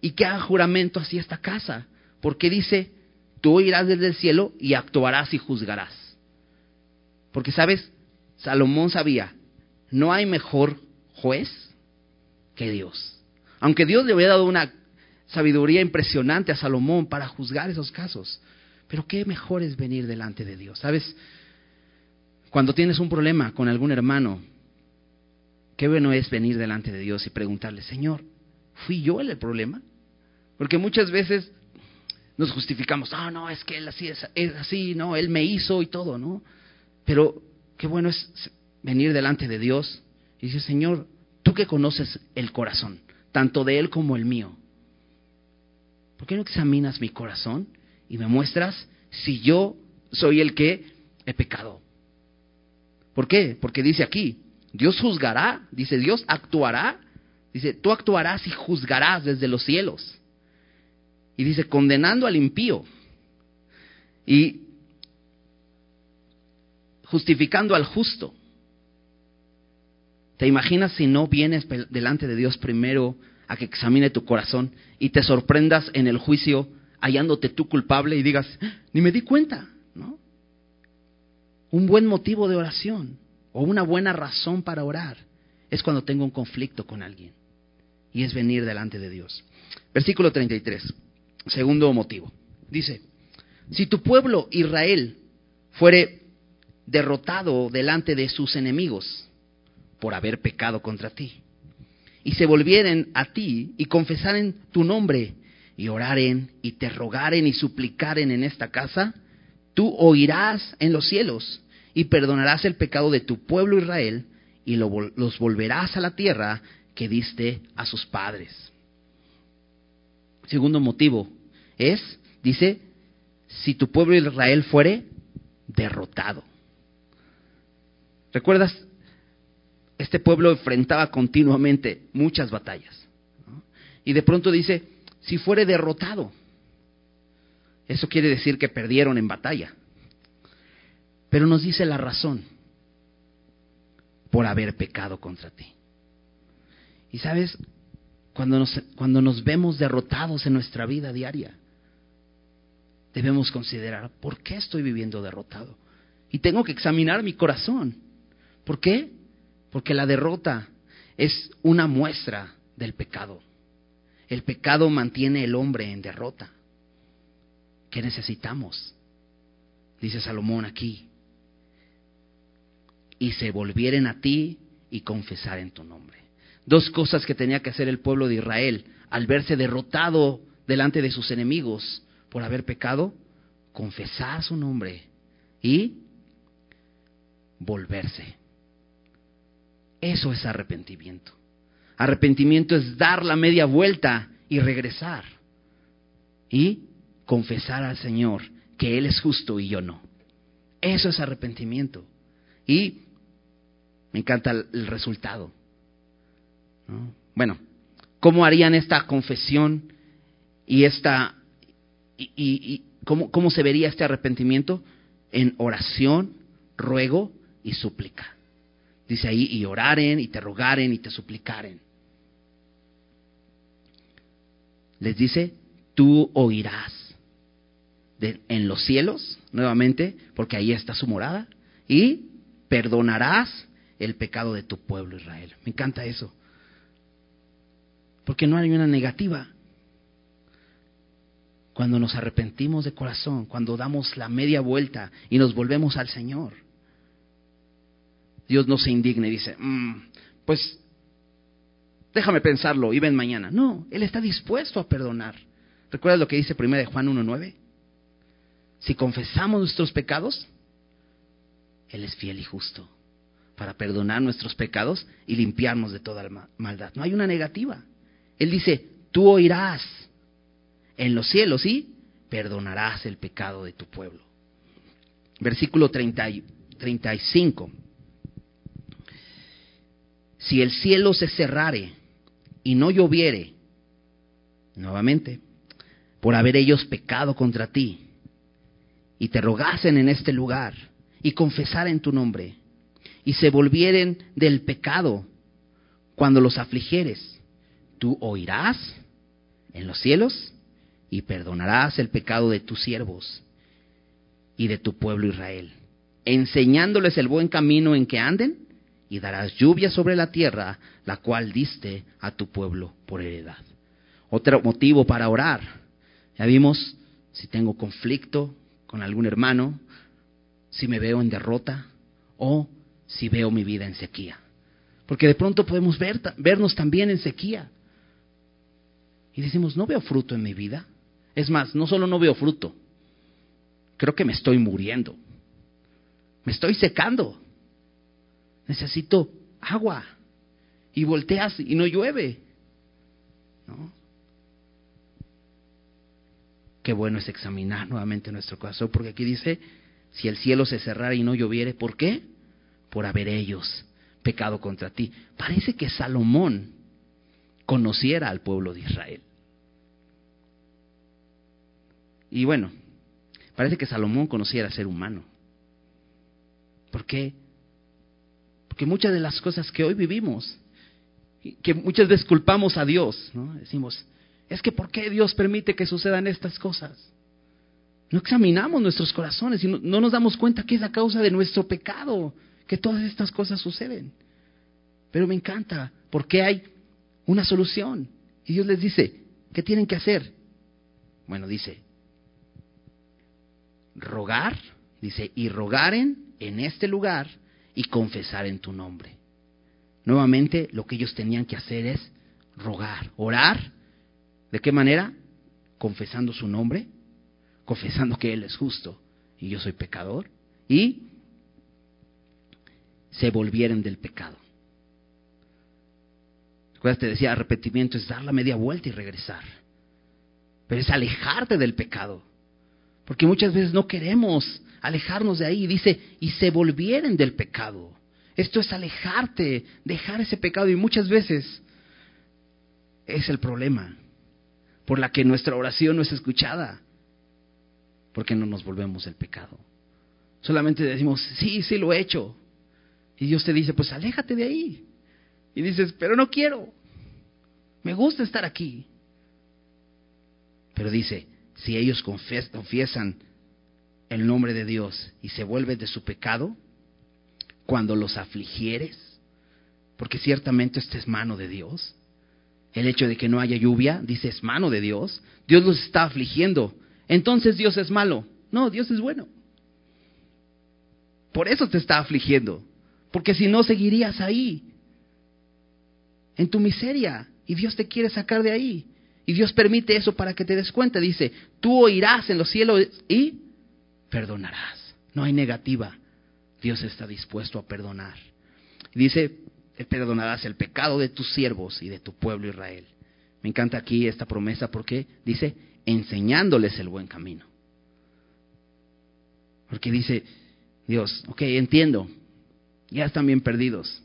y que haga juramento hacia esta casa, porque dice, tú irás desde el cielo y actuarás y juzgarás. Porque sabes, Salomón sabía, no hay mejor juez que Dios. Aunque Dios le había dado una sabiduría impresionante a Salomón para juzgar esos casos. Pero qué mejor es venir delante de Dios. ¿Sabes? Cuando tienes un problema con algún hermano, qué bueno es venir delante de Dios y preguntarle, Señor, ¿fui yo el problema? Porque muchas veces nos justificamos, ah, no, es que él así es, es así, no, él me hizo y todo, ¿no? Pero qué bueno es venir delante de Dios y decir, Señor, tú que conoces el corazón, tanto de él como el mío, ¿por qué no examinas mi corazón y me muestras si yo soy el que he pecado? ¿Por qué? Porque dice aquí, Dios juzgará, dice Dios actuará, dice, tú actuarás y juzgarás desde los cielos. Y dice, condenando al impío y justificando al justo. ¿Te imaginas si no vienes delante de Dios primero a que examine tu corazón y te sorprendas en el juicio hallándote tú culpable y digas, ni me di cuenta, ¿no? Un buen motivo de oración o una buena razón para orar es cuando tengo un conflicto con alguien y es venir delante de Dios. Versículo 33, segundo motivo. Dice, si tu pueblo Israel fuere derrotado delante de sus enemigos por haber pecado contra ti, y se volvieren a ti y confesaren tu nombre y oraren y te rogaren y suplicaren en esta casa, tú oirás en los cielos y perdonarás el pecado de tu pueblo Israel y los volverás a la tierra que diste a sus padres. Segundo motivo es, dice, si tu pueblo Israel fuere derrotado. ¿Recuerdas este pueblo enfrentaba continuamente muchas batallas. Y de pronto dice, si fuere derrotado, eso quiere decir que perdieron en batalla. Pero nos dice la razón por haber pecado contra ti. Y sabes, cuando nos, cuando nos vemos derrotados en nuestra vida diaria, debemos considerar, ¿por qué estoy viviendo derrotado? Y tengo que examinar mi corazón. ¿Por qué? Porque la derrota es una muestra del pecado. El pecado mantiene el hombre en derrota. ¿Qué necesitamos? Dice Salomón aquí. Y se volvieren a ti y confesar en tu nombre. Dos cosas que tenía que hacer el pueblo de Israel al verse derrotado delante de sus enemigos por haber pecado, confesar su nombre y volverse. Eso es arrepentimiento. Arrepentimiento es dar la media vuelta y regresar. Y confesar al Señor que Él es justo y yo no. Eso es arrepentimiento. Y me encanta el, resultado. Bueno, ¿cómo harían esta confesión y esta... y, ¿cómo, ¿Cómo se vería este arrepentimiento? En oración, ruego y súplica. Dice ahí, y oraren, y te rogaren, y te suplicaren. Les dice, tú oirás en los cielos, nuevamente, porque ahí está su morada, y perdonarás el pecado de tu pueblo Israel. Me encanta eso. Porque no hay una negativa. cuando nos arrepentimos de corazón, cuando damos la media vuelta y nos volvemos al Señor. Dios no se indigna y dice, mm, pues déjame pensarlo y ven mañana. No, Él está dispuesto a perdonar. ¿Recuerdas lo que dice 1 de Juan 1.9? Si confesamos nuestros pecados, Él es fiel y justo para perdonar nuestros pecados y limpiarnos de toda maldad. No hay una negativa. Él dice, tú oirás en los cielos y perdonarás el pecado de tu pueblo. Versículo 30, 35. Si el cielo se cerrare y no lloviere, nuevamente, por haber ellos pecado contra ti, y te rogasen en este lugar, y confesaren tu nombre, y se volvieren del pecado cuando los afligieres, tú oirás en los cielos y perdonarás el pecado de tus siervos y de tu pueblo Israel, enseñándoles el buen camino en que anden y darás lluvia sobre la tierra, la cual diste a tu pueblo por heredad. Otro motivo para orar. Ya vimos si tengo conflicto con algún hermano, si me veo en derrota o si veo mi vida en sequía. Porque de pronto podemos ver, vernos también en sequía. Y decimos, no veo fruto en mi vida. Es más, no solo no veo fruto, creo que me estoy muriendo. Me estoy secando necesito agua. Y volteas y no llueve. ¿No? Qué bueno es examinar nuevamente nuestro corazón, porque aquí dice, si el cielo se cerrara y no lloviere, ¿por qué? Por haber ellos pecado contra ti. Parece que Salomón conociera al pueblo de Israel. Y bueno, parece que Salomón conociera al ser humano. ¿Por qué? Porque muchas de las cosas que hoy vivimos, que muchas veces culpamos a Dios. Decimos, es que ¿por qué Dios permite que sucedan estas cosas? No examinamos nuestros corazones y no, no nos damos cuenta que es la causa de nuestro pecado, que todas estas cosas suceden. Pero me encanta, porque hay una solución. Y Dios les dice, ¿qué tienen que hacer? Bueno, dice, rogar, dice, y rogaren en este lugar y confesar en tu nombre. Nuevamente, lo que ellos tenían que hacer es rogar, orar. ¿De qué manera? Confesando su nombre, confesando que Él es justo y yo soy pecador, y se volvieron del pecado. ¿Recuerdas? Te decía, arrepentimiento es dar la media vuelta y regresar. Pero es alejarte del pecado. Porque muchas veces no queremos alejarnos de ahí. Dice, y se volvieren del pecado. Esto es alejarte, dejar ese pecado. Y muchas veces es el problema por la que nuestra oración no es escuchada. Porque no nos volvemos del pecado. Solamente decimos, sí, sí lo he hecho. Y Dios te dice, pues aléjate de ahí. Y dices, pero no quiero. Me gusta estar aquí. Pero dice, si ellos confiesan el nombre de Dios y se vuelven de su pecado, cuando los afligieres, porque ciertamente esta es mano de Dios, el hecho de que no haya lluvia, dice, es mano de Dios, Dios los está afligiendo, entonces Dios es malo. No, Dios es bueno. Por eso te está afligiendo, porque si no seguirías ahí, en tu miseria, y Dios te quiere sacar de ahí. Y Dios permite eso para que te des cuenta. Dice, tú oirás en los cielos y perdonarás. No hay negativa. Dios está dispuesto a perdonar. dice, perdonarás el pecado de tus siervos y de tu pueblo Israel. Me encanta aquí esta promesa porque dice, enseñándoles el buen camino. Porque dice, Dios, ok, entiendo, ya están bien perdidos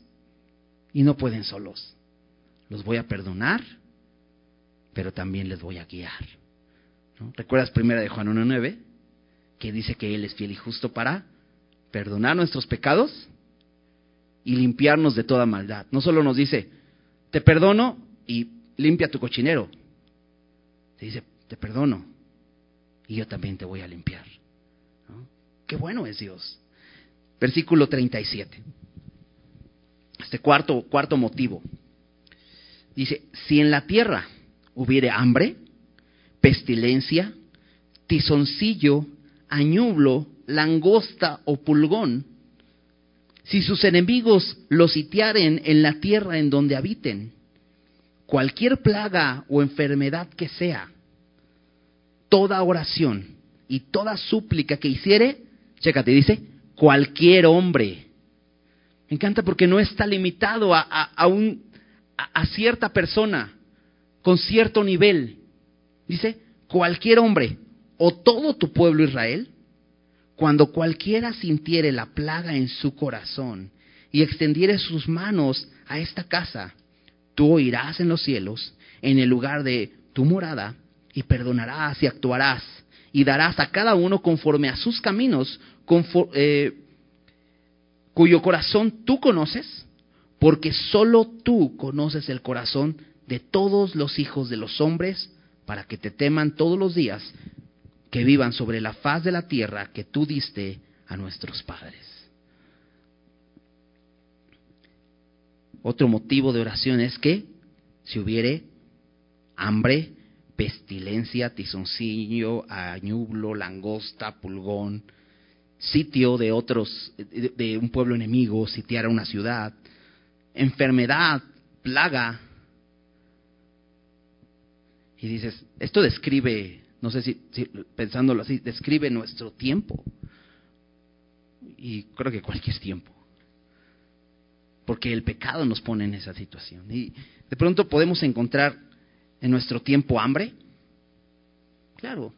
y no pueden solos. Los voy a perdonar pero también les voy a guiar. ¿Recuerdas primera de Juan 1.9? Que dice que Él es fiel y justo para perdonar nuestros pecados y limpiarnos de toda maldad. No solo nos dice, te perdono y limpia tu cochinero. Te dice, te perdono y yo también te voy a limpiar. Qué bueno es Dios. Versículo 37. Este cuarto, cuarto motivo. Dice, si en la tierra hubiere hambre, pestilencia, tizoncillo, añublo, langosta o pulgón, si sus enemigos los sitiaren en la tierra en donde habiten, cualquier plaga o enfermedad que sea, toda oración y toda súplica que hiciere, chécate, dice, cualquier hombre. Me encanta porque no está limitado a, a, un, a cierta persona con cierto nivel. Dice, cualquier hombre o todo tu pueblo Israel, cuando cualquiera sintiere la plaga en su corazón y extendiere sus manos a esta casa, tú oirás en los cielos, en el lugar de tu morada, y perdonarás y actuarás, y darás a cada uno conforme a sus caminos, eh, cuyo corazón tú conoces, porque solo tú conoces el corazón de todos los hijos de los hombres, para que te teman todos los días, que vivan sobre la faz de la tierra que tú diste a nuestros padres. Otro motivo de oración es que si hubiere hambre, pestilencia, tizoncillo, añublo, langosta, pulgón, sitio de otros, de, un pueblo enemigo, sitiar a una ciudad, enfermedad, plaga. Y dices, esto describe, no sé si, pensándolo así, describe nuestro tiempo. Y creo que cualquier tiempo porque el pecado nos pone en esa situación. Y de pronto podemos encontrar en nuestro tiempo hambre, claro,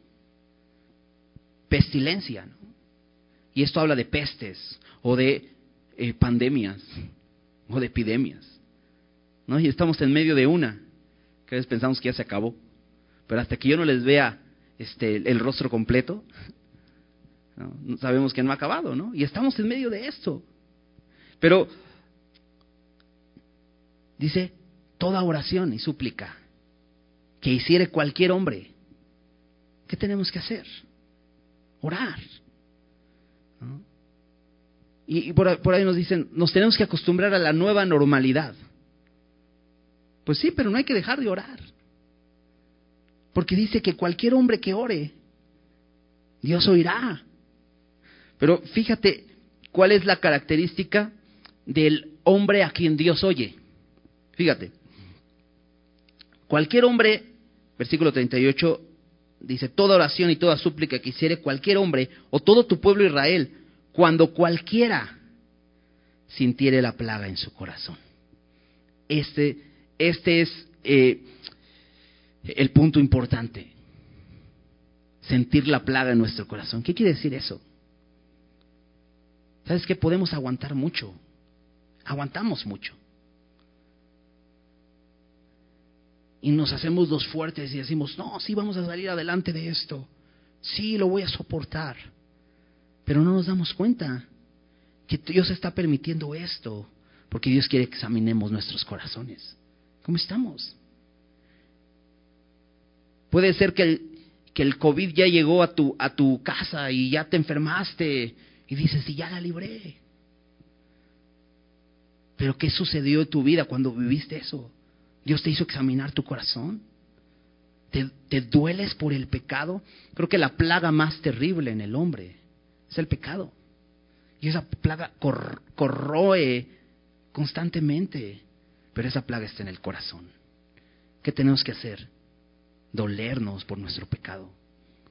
pestilencia, y esto habla de pestes o de eh, pandemias o de epidemias, ¿no? y estamos en medio de una, que a veces pensamos que ya se acabó, pero hasta que yo no les vea este, el rostro completo, ¿no? sabemos que no ha acabado, ¿no? Y estamos en medio de esto. Pero Dice, toda oración y súplica que hiciere cualquier hombre. ¿Qué tenemos que hacer? Orar. Y, por, por, ahí nos dicen, nos tenemos que acostumbrar a la nueva normalidad. Pues sí, pero no hay que dejar de orar. Porque dice que cualquier hombre que ore, Dios oirá. Pero fíjate cuál es la característica del hombre a quien Dios oye. Fíjate, cualquier hombre, versículo 38, dice, toda oración y toda súplica que hiciere cualquier hombre o todo tu pueblo Israel, cuando cualquiera sintiere la plaga en su corazón. Este, este es eh, el punto importante. Sentir la plaga en nuestro corazón. ¿Qué quiere decir eso? ¿Sabes que Podemos aguantar mucho. Aguantamos mucho. y nos hacemos dos fuertes y decimos, no, sí vamos a salir adelante de esto, sí lo voy a soportar, pero no nos damos cuenta que Dios está permitiendo esto, porque Dios quiere que examinemos nuestros corazones. ¿Cómo estamos? Puede ser que el, que el COVID ya llegó a tu, a tu casa y ya te enfermaste y dices, y ya la libré. Pero ¿qué sucedió en tu vida cuando viviste eso? Dios te hizo examinar tu corazón. ¿Te, dueles por el pecado? Creo que la plaga más terrible en el hombre es el pecado. Y esa plaga corroe constantemente. Pero esa plaga está en el corazón. ¿Qué tenemos que hacer? Dolernos por nuestro pecado.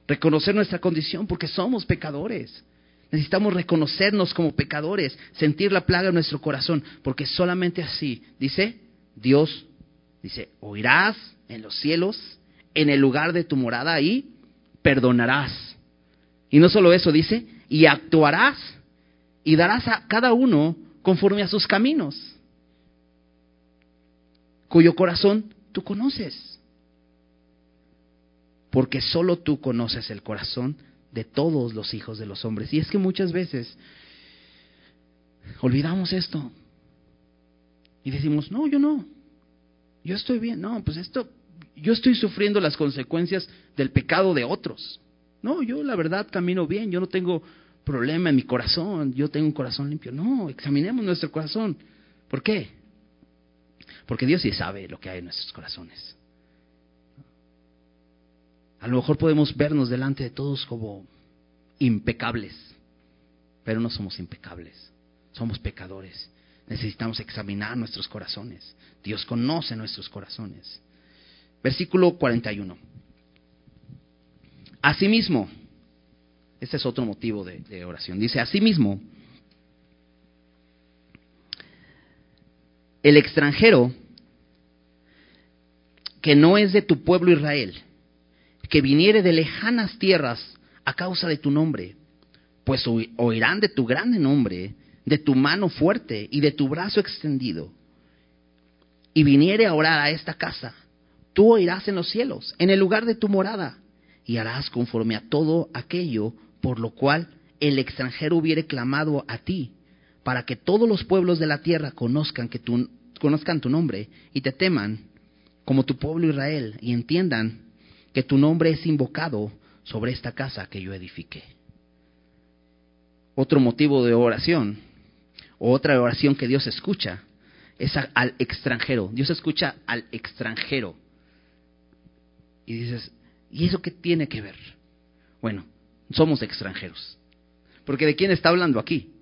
Reconocer nuestra condición porque somos pecadores. Necesitamos reconocernos como pecadores, sentir la plaga en nuestro corazón, porque solamente así, dice, Dios Dice, oirás en los cielos, en el lugar de tu morada y perdonarás. Y no solo eso, dice, y actuarás y darás a cada uno conforme a sus caminos, cuyo corazón tú conoces. Porque solo tú conoces el corazón de todos los hijos de los hombres. Y es que muchas veces olvidamos esto y decimos, no, yo no, yo estoy bien. No, pues esto, yo estoy sufriendo las consecuencias del pecado de otros. No, yo la verdad camino bien, yo no tengo problema en mi corazón, yo tengo un corazón limpio. No, examinemos nuestro corazón. ¿Por qué? Porque Dios sí sabe lo que hay en nuestros corazones. A lo mejor podemos vernos delante de todos como impecables, pero no somos impecables, somos pecadores. Necesitamos examinar nuestros corazones. Dios conoce nuestros corazones. Versículo 41. Asimismo, este es otro motivo de, de oración. Dice, asimismo, el extranjero que no es de tu pueblo Israel, que viniere de lejanas tierras a causa de tu nombre, pues oirán de tu grande nombre, de tu mano fuerte y de tu brazo extendido, y viniere a orar a esta casa, tú oirás en los cielos, en el lugar de tu morada, y harás conforme a todo aquello por lo cual el extranjero hubiere clamado a ti, para que todos los pueblos de la tierra conozcan que tú conozcan tu nombre y te teman como tu pueblo Israel y entiendan que tu nombre es invocado sobre esta casa que yo edifiqué. Otro motivo de oración, o otra oración que Dios escucha, es al extranjero. Dios escucha al extranjero. Y dices, ¿y eso qué tiene que ver? Bueno, somos extranjeros. Porque ¿de quién está hablando aquí?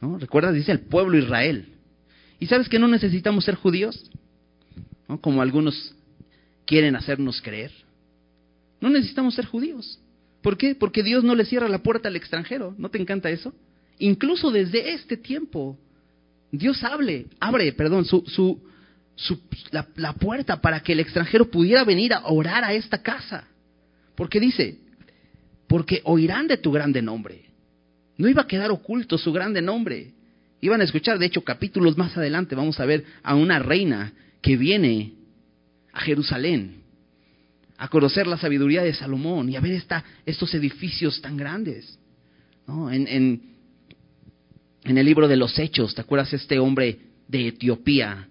¿No? ¿Recuerdas? Dice el pueblo Israel. ¿Y sabes que no necesitamos ser judíos? como algunos quieren hacernos creer. No necesitamos ser judíos. ¿Por qué? Porque Dios no le cierra la puerta al extranjero. ¿No te encanta eso? Incluso desde este tiempo, Dios hable, abre, perdón, su, su, su, la, la puerta para que el extranjero pudiera venir a orar a esta casa. Porque dice, porque oirán de tu grande nombre. No iba a quedar oculto su grande nombre. Iban a escuchar, de hecho, capítulos más adelante, vamos a ver a una reina que viene a Jerusalén a conocer la sabiduría de Salomón y a ver estos edificios tan grandes. En, en, en, el libro de los Hechos, ¿te acuerdas este hombre de Etiopía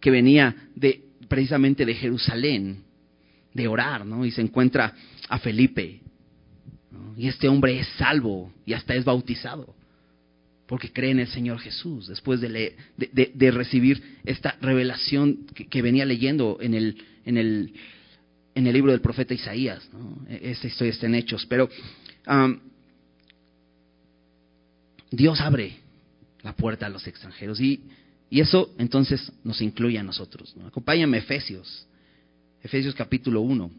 que venía de, precisamente de Jerusalén de orar, ¿no? Y se encuentra a Felipe. Y este hombre es salvo y hasta es bautizado porque cree en el Señor Jesús, después de, de, recibir esta revelación que, venía leyendo en el, en, el, en el libro del profeta Isaías. ¿no? E, esta historia está en Hechos, pero Dios abre la puerta a los extranjeros y, y eso entonces nos incluye a nosotros. ¿no? Acompáñame Efesios, Efesios capítulo 1.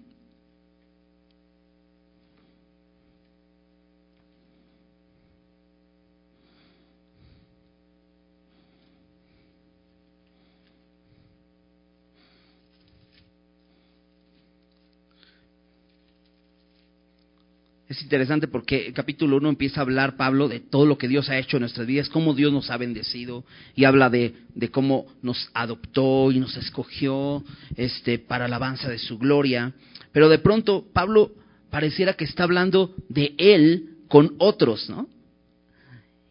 Interesante porque el capítulo 1 empieza a hablar Pablo de todo lo que Dios ha hecho en nuestras vidas, cómo Dios nos ha bendecido y habla de, de cómo nos adoptó y nos escogió este, para alabanza de su gloria. Pero de pronto Pablo pareciera que está hablando de él con otros, ¿no?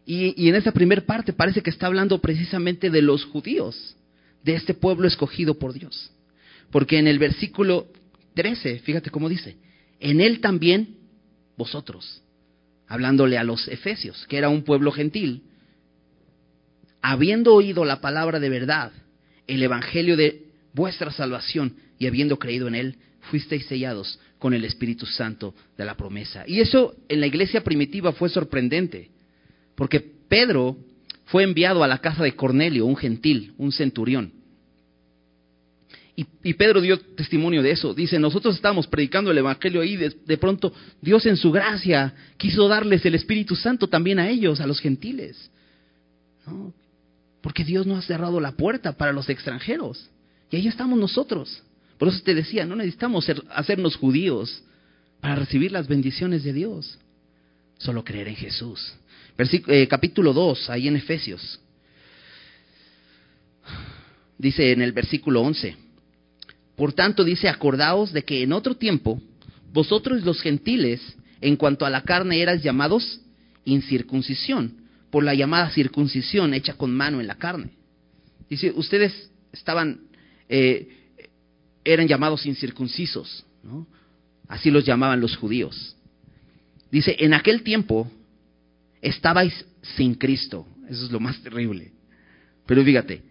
Y, y en esa primera parte parece que está hablando precisamente de los judíos, de este pueblo escogido por Dios. Porque en el versículo 13, fíjate cómo dice, en él también vosotros, hablándole a los efesios, que era un pueblo gentil, habiendo oído la palabra de verdad, el evangelio de vuestra salvación y habiendo creído en él, fuisteis sellados con el Espíritu Santo de la promesa. Y eso en la iglesia primitiva fue sorprendente, porque Pedro fue enviado a la casa de Cornelio, un gentil, un centurión. Y, Pedro dio testimonio de eso. Dice, nosotros estábamos predicando el Evangelio y de, pronto Dios en su gracia quiso darles el Espíritu Santo también a ellos, a los gentiles. Porque Dios no ha cerrado la puerta para los extranjeros. Y ahí estamos nosotros. Por eso te decía, no necesitamos hacernos judíos para recibir las bendiciones de Dios. Solo creer en Jesús. Eh, capítulo 2, ahí en Efesios. Dice en el versículo 11. Por tanto, dice, acordaos de que en otro tiempo, vosotros los gentiles, en cuanto a la carne, eras llamados incircuncisión, por la llamada circuncisión hecha con mano en la carne. Dice, ustedes estaban, eh, eran llamados incircuncisos. Así los llamaban los judíos. Dice, en aquel tiempo estabais sin Cristo. Eso es lo más terrible. Pero fíjate,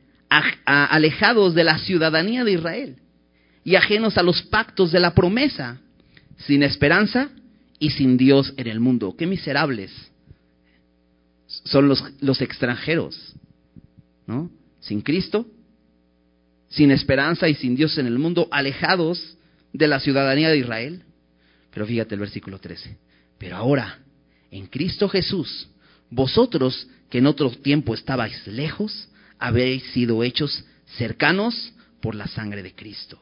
alejados de la ciudadanía de Israel y ajenos a los pactos de la promesa, sin esperanza y sin Dios en el mundo. Qué miserables son los, extranjeros, ¿no? Sin Cristo, sin esperanza y sin Dios en el mundo, alejados de la ciudadanía de Israel. Pero fíjate el versículo 13. Pero ahora, en Cristo Jesús, vosotros que en otro tiempo estabais lejos, habéis sido hechos cercanos por la sangre de Cristo.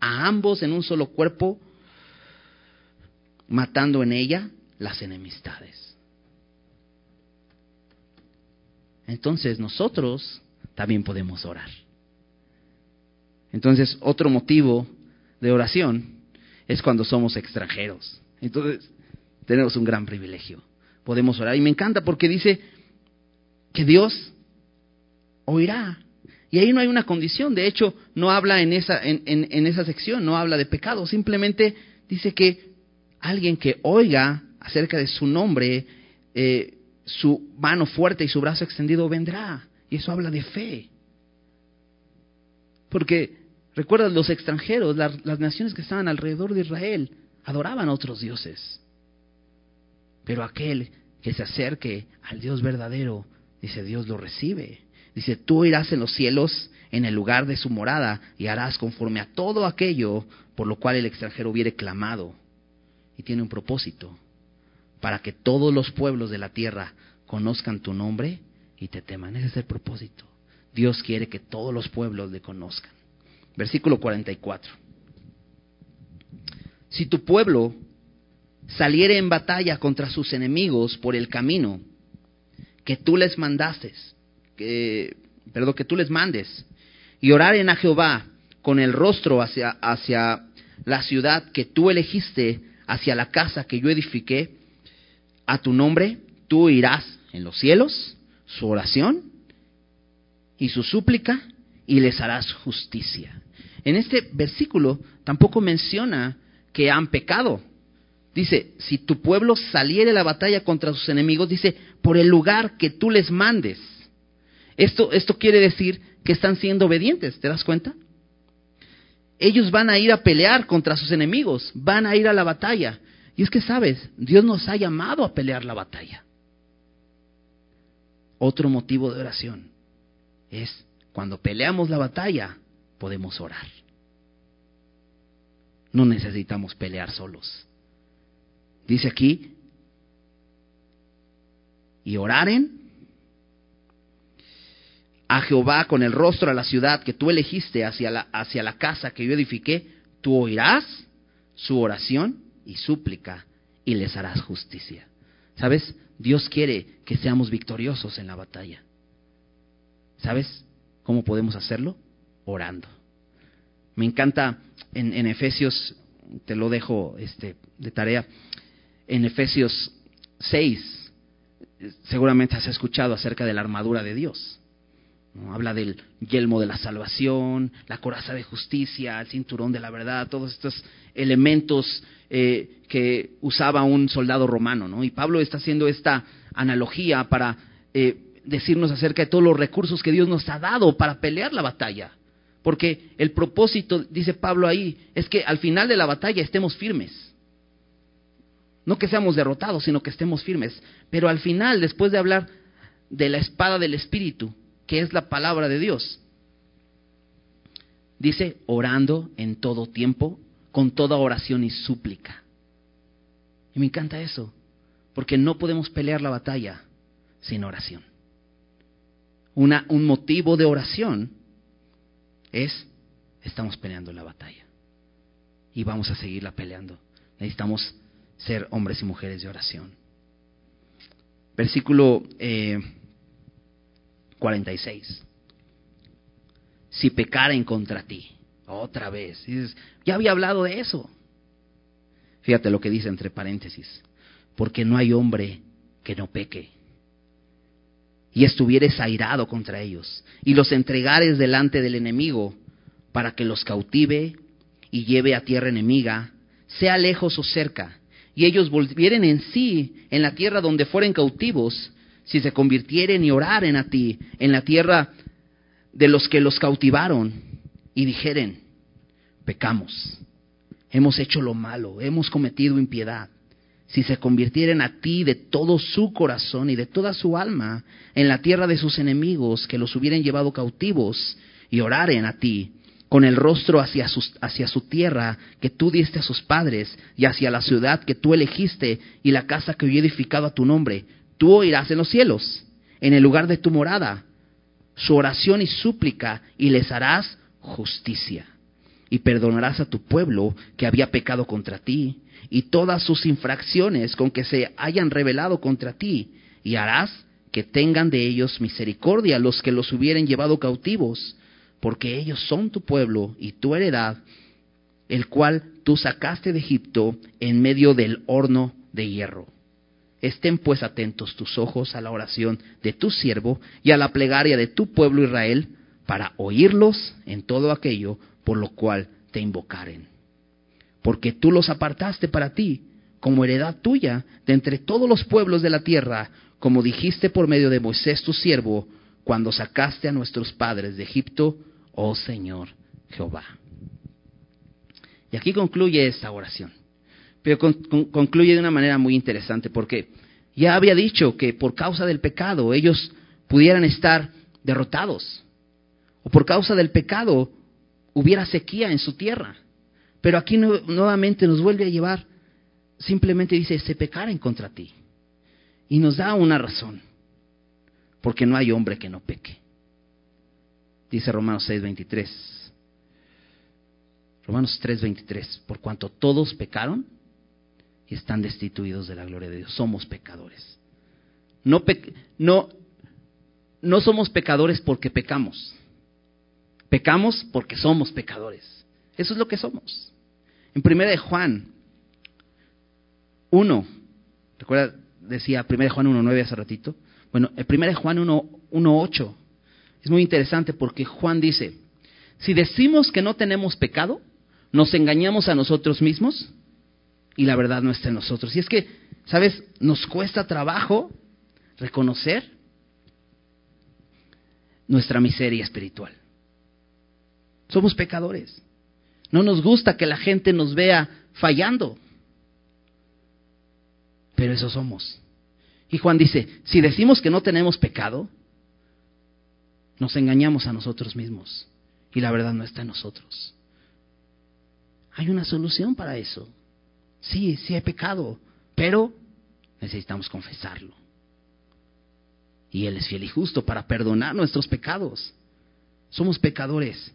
a ambos en un solo cuerpo, matando en ella las enemistades. Entonces nosotros también podemos orar. Entonces otro motivo de oración es cuando somos extranjeros. Entonces tenemos un gran privilegio. Podemos orar. Y me encanta porque dice que Dios oirá y ahí no hay una condición. De hecho, no habla en esa, en, en, esa sección, no habla de pecado. Simplemente dice que alguien que oiga acerca de su nombre, eh, su mano fuerte y su brazo extendido vendrá. Y eso habla de fe. Porque, recuerda, los extranjeros, las, las naciones que estaban alrededor de Israel, adoraban a otros dioses. Pero aquel que se acerque al Dios verdadero, dice Dios lo recibe. Dice, tú irás en los cielos en el lugar de su morada y harás conforme a todo aquello por lo cual el extranjero hubiere clamado. Y tiene un propósito, para que todos los pueblos de la tierra conozcan tu nombre y te teman. Ese es el propósito. Dios quiere que todos los pueblos le conozcan. Versículo 44. Si tu pueblo saliere en batalla contra sus enemigos por el camino que tú les mandases, perdón, que tú les mandes, y oraren a Jehová con el rostro hacia, hacia la ciudad que tú elegiste, hacia la casa que yo edifiqué, a tu nombre, tú irás en los cielos, su oración y su súplica, y les harás justicia. En este versículo tampoco menciona que han pecado. Dice, si tu pueblo saliere a la batalla contra sus enemigos, dice, por el lugar que tú les mandes. Esto, esto quiere decir que están siendo obedientes, ¿te das cuenta? Ellos van a ir a pelear contra sus enemigos, van a ir a la batalla. Y es que, sabes, Dios nos ha llamado a pelear la batalla. Otro motivo de oración es cuando peleamos la batalla, podemos orar. No necesitamos pelear solos. Dice aquí, y oraren a Jehová con el rostro a la ciudad que tú elegiste hacia la, hacia la casa que yo edifiqué, tú oirás su oración y súplica y les harás justicia. ¿Sabes? Dios quiere que seamos victoriosos en la batalla. ¿Sabes cómo podemos hacerlo? Orando. Me encanta en, Efesios, te lo dejo este, de tarea, en Efesios 6, seguramente has escuchado acerca de la armadura de Dios. Habla del yelmo de la salvación, la coraza de justicia, el cinturón de la verdad, todos estos elementos eh, que usaba un soldado romano. ¿no? Y Pablo está haciendo esta analogía para eh, decirnos acerca de todos los recursos que Dios nos ha dado para pelear la batalla. Porque el propósito, dice Pablo ahí, es que al final de la batalla estemos firmes. No que seamos derrotados, sino que estemos firmes. Pero al final, después de hablar de la espada del Espíritu, que es la palabra de Dios. Dice, orando en todo tiempo, con toda oración y súplica. Y me encanta eso, porque no podemos pelear la batalla sin oración. Un motivo de oración es, estamos peleando la batalla. Y vamos a seguirla peleando. Necesitamos ser hombres y mujeres de oración. Versículo eh, 46. Si pecaren contra ti, otra vez. ya había hablado de eso. Fíjate lo que dice entre paréntesis. Porque no hay hombre que no peque. Y estuvieres airado contra ellos, y los entregares delante del enemigo, para que los cautive y lleve a tierra enemiga, sea lejos o cerca, y ellos volvieren en sí en la tierra donde fueren cautivos, si se convirtieren y oraren a ti en la tierra de los que los cautivaron, y dijeren, pecamos, hemos hecho lo malo, hemos cometido impiedad. Si se convirtieren a ti de todo su corazón y de toda su alma en la tierra de sus enemigos que los hubieran llevado cautivos y oraren a ti con el rostro hacia, su tierra que tú diste a sus padres y hacia la ciudad que tú elegiste y la casa que yo he edificado a tu nombre, tú oirás en los cielos, en el lugar de tu morada, su oración y súplica y les harás justicia y perdonarás a tu pueblo que había pecado contra ti y todas sus infracciones con que se hayan revelado contra ti, y harás que tengan de ellos misericordia los que los hubieren llevado cautivos, porque ellos son tu pueblo y tu heredad, el cual tú sacaste de Egipto en medio del horno de hierro. Estén pues atentos tus ojos a la oración de tu siervo y a la plegaria de tu pueblo Israel, para oírlos en todo aquello por lo cual te invocaren. Porque tú los apartaste para ti, como heredad tuya, de entre todos los pueblos de la tierra, como dijiste por medio de Moisés tu siervo, cuando sacaste a nuestros padres de Egipto, oh Señor Jehová. Y aquí concluye esta oración. Pero concluye de una manera muy interesante, porque ya había dicho que por causa del pecado ellos pudieran estar derrotados, o por causa del pecado hubiera sequía en su tierra. Pero aquí nuevamente nos vuelve a llevar, simplemente dice, se pecaren contra ti. Y nos da una razón, porque no hay hombre que no peque. Dice Romanos 6:23. Romanos 3:23, por cuanto todos pecaron y están destituidos de la gloria de Dios, somos pecadores. No, no, no somos pecadores porque pecamos. Pecamos porque somos pecadores. Eso es lo que somos. En primera de Juan 1, recuerda, decía primera de Juan 1.9 hace ratito. Bueno, en primera de Juan 1.8 es muy interesante porque Juan dice, si decimos que no tenemos pecado, nos engañamos a nosotros mismos y la verdad no está en nosotros. Y es que, ¿sabes? Nos cuesta trabajo reconocer nuestra miseria espiritual. Somos pecadores. No nos gusta que la gente nos vea fallando. Pero eso somos. Y Juan dice, si decimos que no tenemos pecado, nos engañamos a nosotros mismos. Y la verdad no está en nosotros. Hay una solución para eso. Sí, sí hay pecado, pero necesitamos confesarlo. Y Él es fiel y justo para perdonar nuestros pecados. Somos pecadores,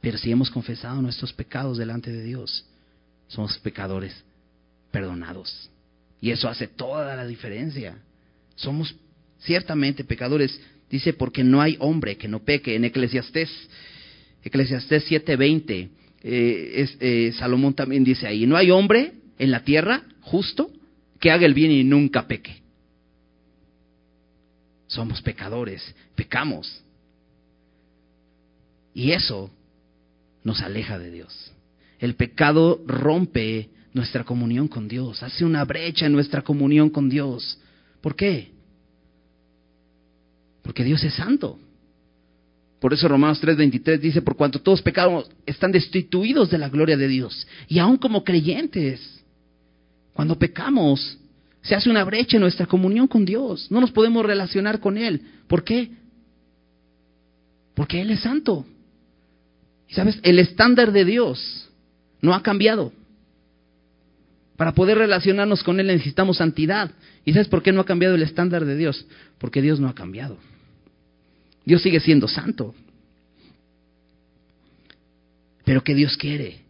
pero si hemos confesado nuestros pecados delante de Dios, somos pecadores perdonados. Y eso hace toda la diferencia. Somos ciertamente pecadores. Dice, porque no hay hombre que no peque. En Eclesiastés, Eclesiastés 7:20, eh, eh, Salomón también dice ahí, no hay hombre en la tierra justo que haga el bien y nunca peque. Somos pecadores, pecamos. Y eso nos aleja de Dios. El pecado rompe nuestra comunión con Dios, hace una brecha en nuestra comunión con Dios. ¿Por qué? Porque Dios es santo. Por eso Romanos 3:23 dice, por cuanto todos pecados están destituidos de la gloria de Dios. Y aún como creyentes, cuando pecamos, se hace una brecha en nuestra comunión con Dios. No nos podemos relacionar con Él. ¿Por qué? Porque Él es santo. ¿Sabes? El estándar de Dios no ha cambiado. Para poder relacionarnos con Él necesitamos santidad. ¿Y sabes por qué no ha cambiado el estándar de Dios? Porque Dios no ha cambiado. Dios sigue siendo santo. Pero ¿qué Dios quiere?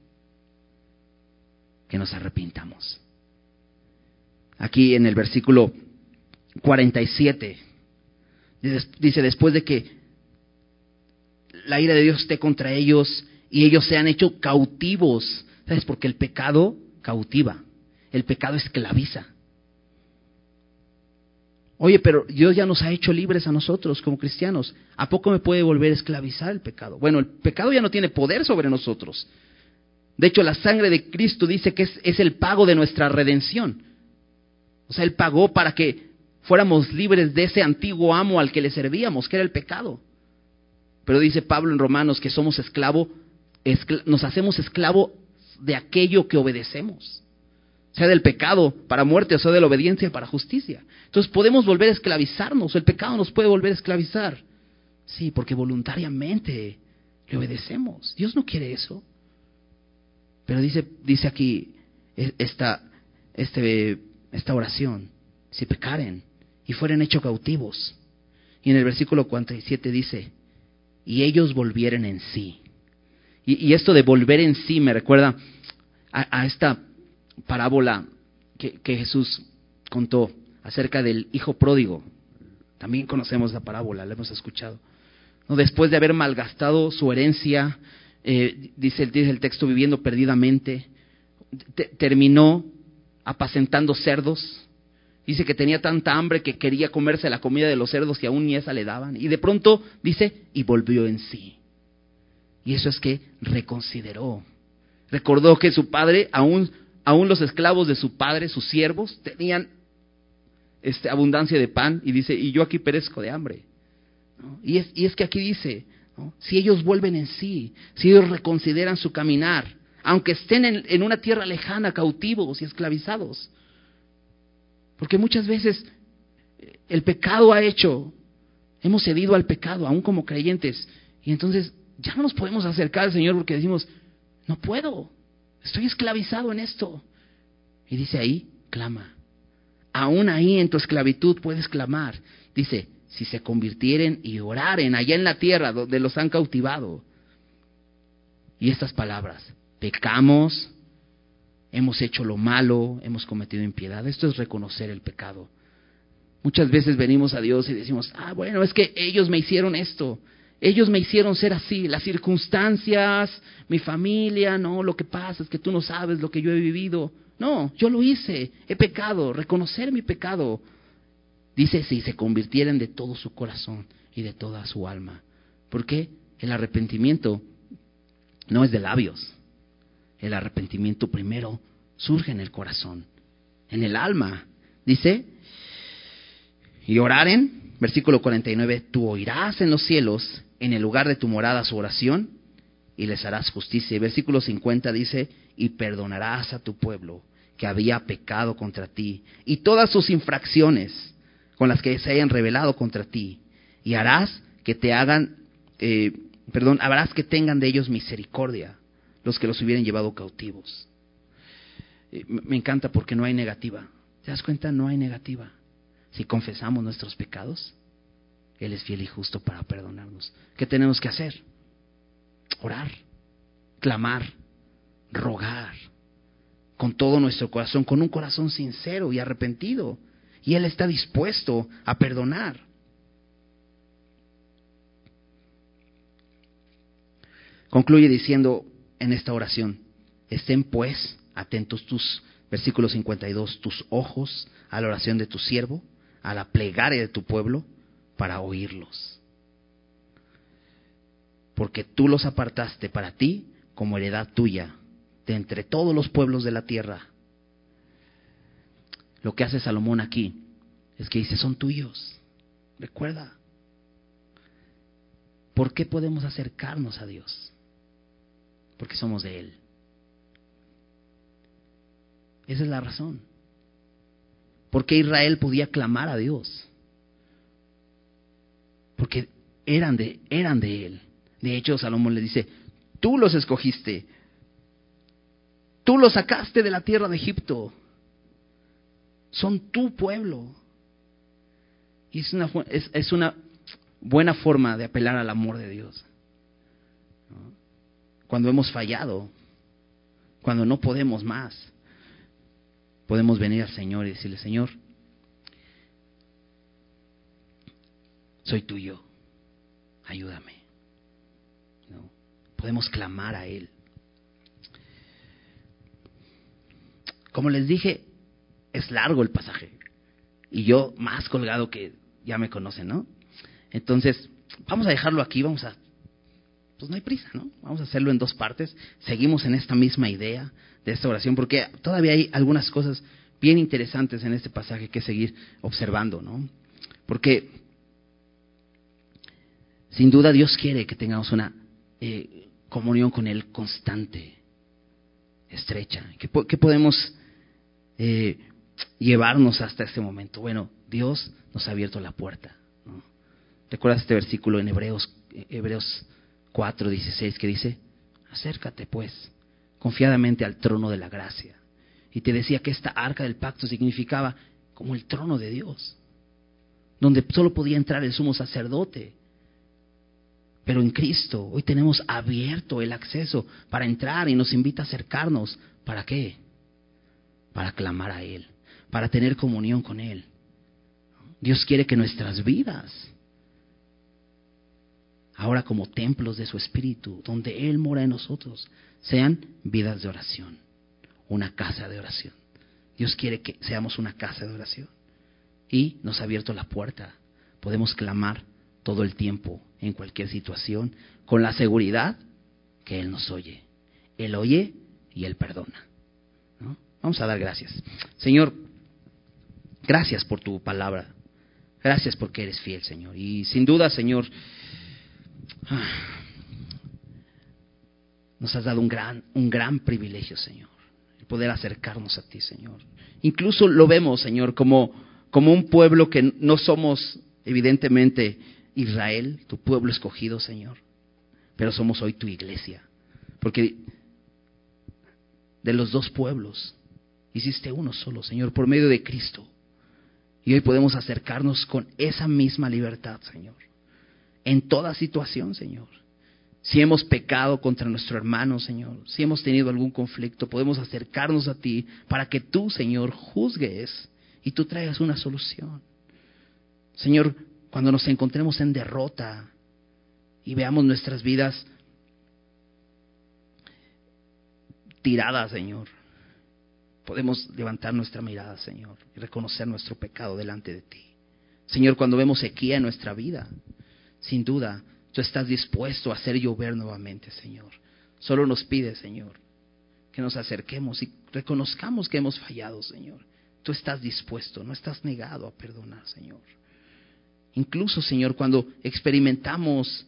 Que nos arrepintamos. Aquí en el versículo 47 dice, después de que la ira de Dios esté contra ellos y ellos se han hecho cautivos. ¿Sabes? Porque el pecado cautiva. el pecado esclaviza. Oye, pero Dios ya nos ha hecho libres a nosotros como cristianos. ¿A poco me puede volver a esclavizar el pecado? Bueno, el pecado ya no tiene poder sobre nosotros. De hecho, la sangre de Cristo dice que es, el pago de nuestra redención. O sea, Él pagó para que fuéramos libres de ese antiguo amo al que le servíamos, que era el pecado. Pero dice Pablo en Romanos que somos esclavo, nos hacemos esclavo de aquello que obedecemos sea del pecado para muerte o sea de la obediencia para justicia. Entonces podemos volver a esclavizarnos, el pecado nos puede volver a esclavizar. Sí, porque voluntariamente le obedecemos. Dios no quiere eso. Pero dice, dice aquí e, esta, este, esta oración, si pecaren y fueren hechos cautivos. Y en el versículo 47 dice, y ellos volvieren en sí. Y, esto de volver en sí me recuerda a esta parábola que, Jesús contó acerca del hijo pródigo. También conocemos la parábola, la hemos escuchado. Después de haber malgastado su herencia, eh, dice, el texto, viviendo perdidamente, terminó apacentando cerdos. Dice que tenía tanta hambre que quería comerse la comida de los cerdos y aún ni esa le daban. Y de pronto dice, y volvió en sí. Y eso es que reconsideró. Recordó que su padre aún aún los esclavos de su padre, sus siervos, tenían este, abundancia de pan y dice, y yo aquí perezco de hambre. Y, es, y es que aquí dice, si ellos vuelven en sí, si ellos reconsideran su caminar, aunque estén en, una tierra lejana, cautivos y esclavizados. Porque muchas veces el pecado ha hecho, hemos cedido al pecado, aún como creyentes, y entonces ya no nos podemos acercar al Señor porque decimos, no puedo, Estoy esclavizado en esto. Y dice ahí, clama. Aún ahí en tu esclavitud puedes clamar. Dice, si se convirtieren y oraren allá en la tierra donde los han cautivado. Y estas palabras, pecamos, hemos hecho lo malo, hemos cometido impiedad. Esto es reconocer el pecado. Muchas veces venimos a Dios y decimos, ah, bueno, es que ellos me hicieron esto, ellos me hicieron ser así, las circunstancias, mi familia, no, lo que pasa es que tú no sabes lo que yo he vivido. No, yo lo hice, he pecado, reconocer mi pecado. Dice, si se convirtieran de todo su corazón y de toda su alma. ¿Por qué? El arrepentimiento no es de labios. El arrepentimiento primero surge en el corazón, en el alma. Dice, y oraren, versículo 49, tú oirás en los cielos en el lugar de tu morada su oración y les harás justicia. Y versículo 50 dice, y perdonarás a tu pueblo que había pecado contra ti y todas sus infracciones con las que se hayan revelado contra ti y harás que te hagan, eh, perdón, harás que tengan de ellos misericordia los que los hubieran llevado cautivos. Eh, me encanta porque no hay negativa. ¿Te das cuenta? No hay negativa. Si confesamos nuestros pecados, él es fiel y justo para perdonarnos. ¿Qué tenemos que hacer? Orar, clamar, rogar, con todo nuestro corazón, con un corazón sincero y arrepentido. Y Él está dispuesto a perdonar. Concluye diciendo en esta oración, estén pues atentos tus, versículo 52, tus ojos a la oración de tu siervo, a la plegaria de tu pueblo, para oírlos. Porque tú los apartaste para ti como heredad tuya de entre todos los pueblos de la tierra. Lo que hace Salomón aquí es que dice, son tuyos. Recuerda. ¿Por qué podemos acercarnos a Dios? Porque somos de Él. Esa es la razón. ¿Por qué Israel podía clamar a Dios? porque eran de, eran de él. De hecho, Salomón le dice, tú los escogiste, tú los sacaste de la tierra de Egipto, son tu pueblo. Y es una, es, una buena forma de apelar al amor de Dios. Cuando hemos fallado, cuando no podemos más, podemos venir al Señor y decirle, Señor, soy tuyo, ayúdame. Podemos clamar a Él. como les dije, es largo el pasaje. Y yo más colgado que ya me conocen, ¿no? Entonces, vamos a dejarlo aquí, vamos a... Pues no hay prisa, ¿no? Vamos a hacerlo en dos partes. Seguimos en esta misma idea de esta oración, porque todavía hay algunas cosas bien interesantes en este pasaje que seguir observando, ¿no? Porque sin duda Dios quiere que tengamos una eh, comunión con Él constante, estrecha. ¿Qué, podemos eh, llevarnos hasta este momento? Bueno, Dios nos ha abierto la puerta. ¿no? ¿Recuerdas este versículo en Hebreos, Hebreos 4, 16 que dice, acércate pues confiadamente al trono de la gracia? Y te decía que esta arca del pacto significaba como el trono de Dios, donde solo podía entrar el sumo sacerdote pero en Cristo hoy tenemos abierto el acceso para entrar y nos invita a acercarnos. ¿Para qué? Para clamar a Él, para tener comunión con Él. Dios quiere que nuestras vidas, ahora como templos de su Espíritu, donde Él mora en nosotros, sean vidas de oración, una casa de oración. Dios quiere que seamos una casa de oración. Y nos ha abierto la puerta. Podemos clamar todo el tiempo, en cualquier situación, con la seguridad que Él nos oye. Él oye y Él perdona. Vamos a dar gracias. Señor, gracias por tu palabra. Gracias porque eres fiel, Señor. Y sin duda, Señor, nos has dado un gran, un gran privilegio, Señor, el poder acercarnos a ti, Señor. Incluso lo vemos, Señor, como, como un pueblo que no somos, evidentemente, Israel, tu pueblo escogido, Señor. Pero somos hoy tu iglesia. Porque de los dos pueblos hiciste uno solo, Señor, por medio de Cristo. Y hoy podemos acercarnos con esa misma libertad, Señor. En toda situación, Señor. Si hemos pecado contra nuestro hermano, Señor, si hemos tenido algún conflicto, podemos acercarnos a ti para que tú, Señor, juzgues y tú traigas una solución. Señor, cuando nos encontremos en derrota y veamos nuestras vidas tiradas, Señor, podemos levantar nuestra mirada, Señor, y reconocer nuestro pecado delante de ti. Señor, cuando vemos sequía en nuestra vida, sin duda, tú estás dispuesto a hacer llover nuevamente, Señor. Solo nos pide, Señor, que nos acerquemos y reconozcamos que hemos fallado, Señor. Tú estás dispuesto, no estás negado a perdonar, Señor. Incluso, Señor, cuando experimentamos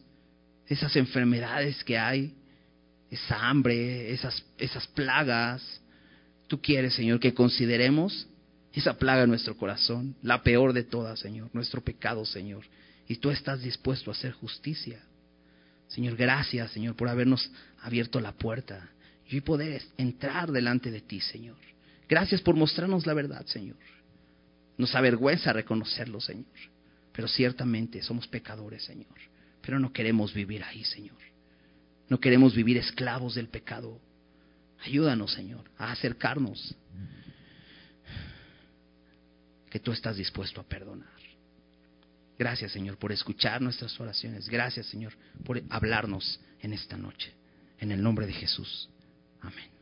esas enfermedades que hay, esa hambre, esas, esas plagas, tú quieres, Señor, que consideremos esa plaga en nuestro corazón, la peor de todas, Señor, nuestro pecado, Señor. Y tú estás dispuesto a hacer justicia. Señor, gracias, Señor, por habernos abierto la puerta y poder entrar delante de ti, Señor. Gracias por mostrarnos la verdad, Señor. Nos avergüenza reconocerlo, Señor. Pero ciertamente somos pecadores, Señor. Pero no queremos vivir ahí, Señor. No queremos vivir esclavos del pecado. Ayúdanos, Señor, a acercarnos. Que tú estás dispuesto a perdonar. Gracias, Señor, por escuchar nuestras oraciones. Gracias, Señor, por hablarnos en esta noche. En el nombre de Jesús. Amén.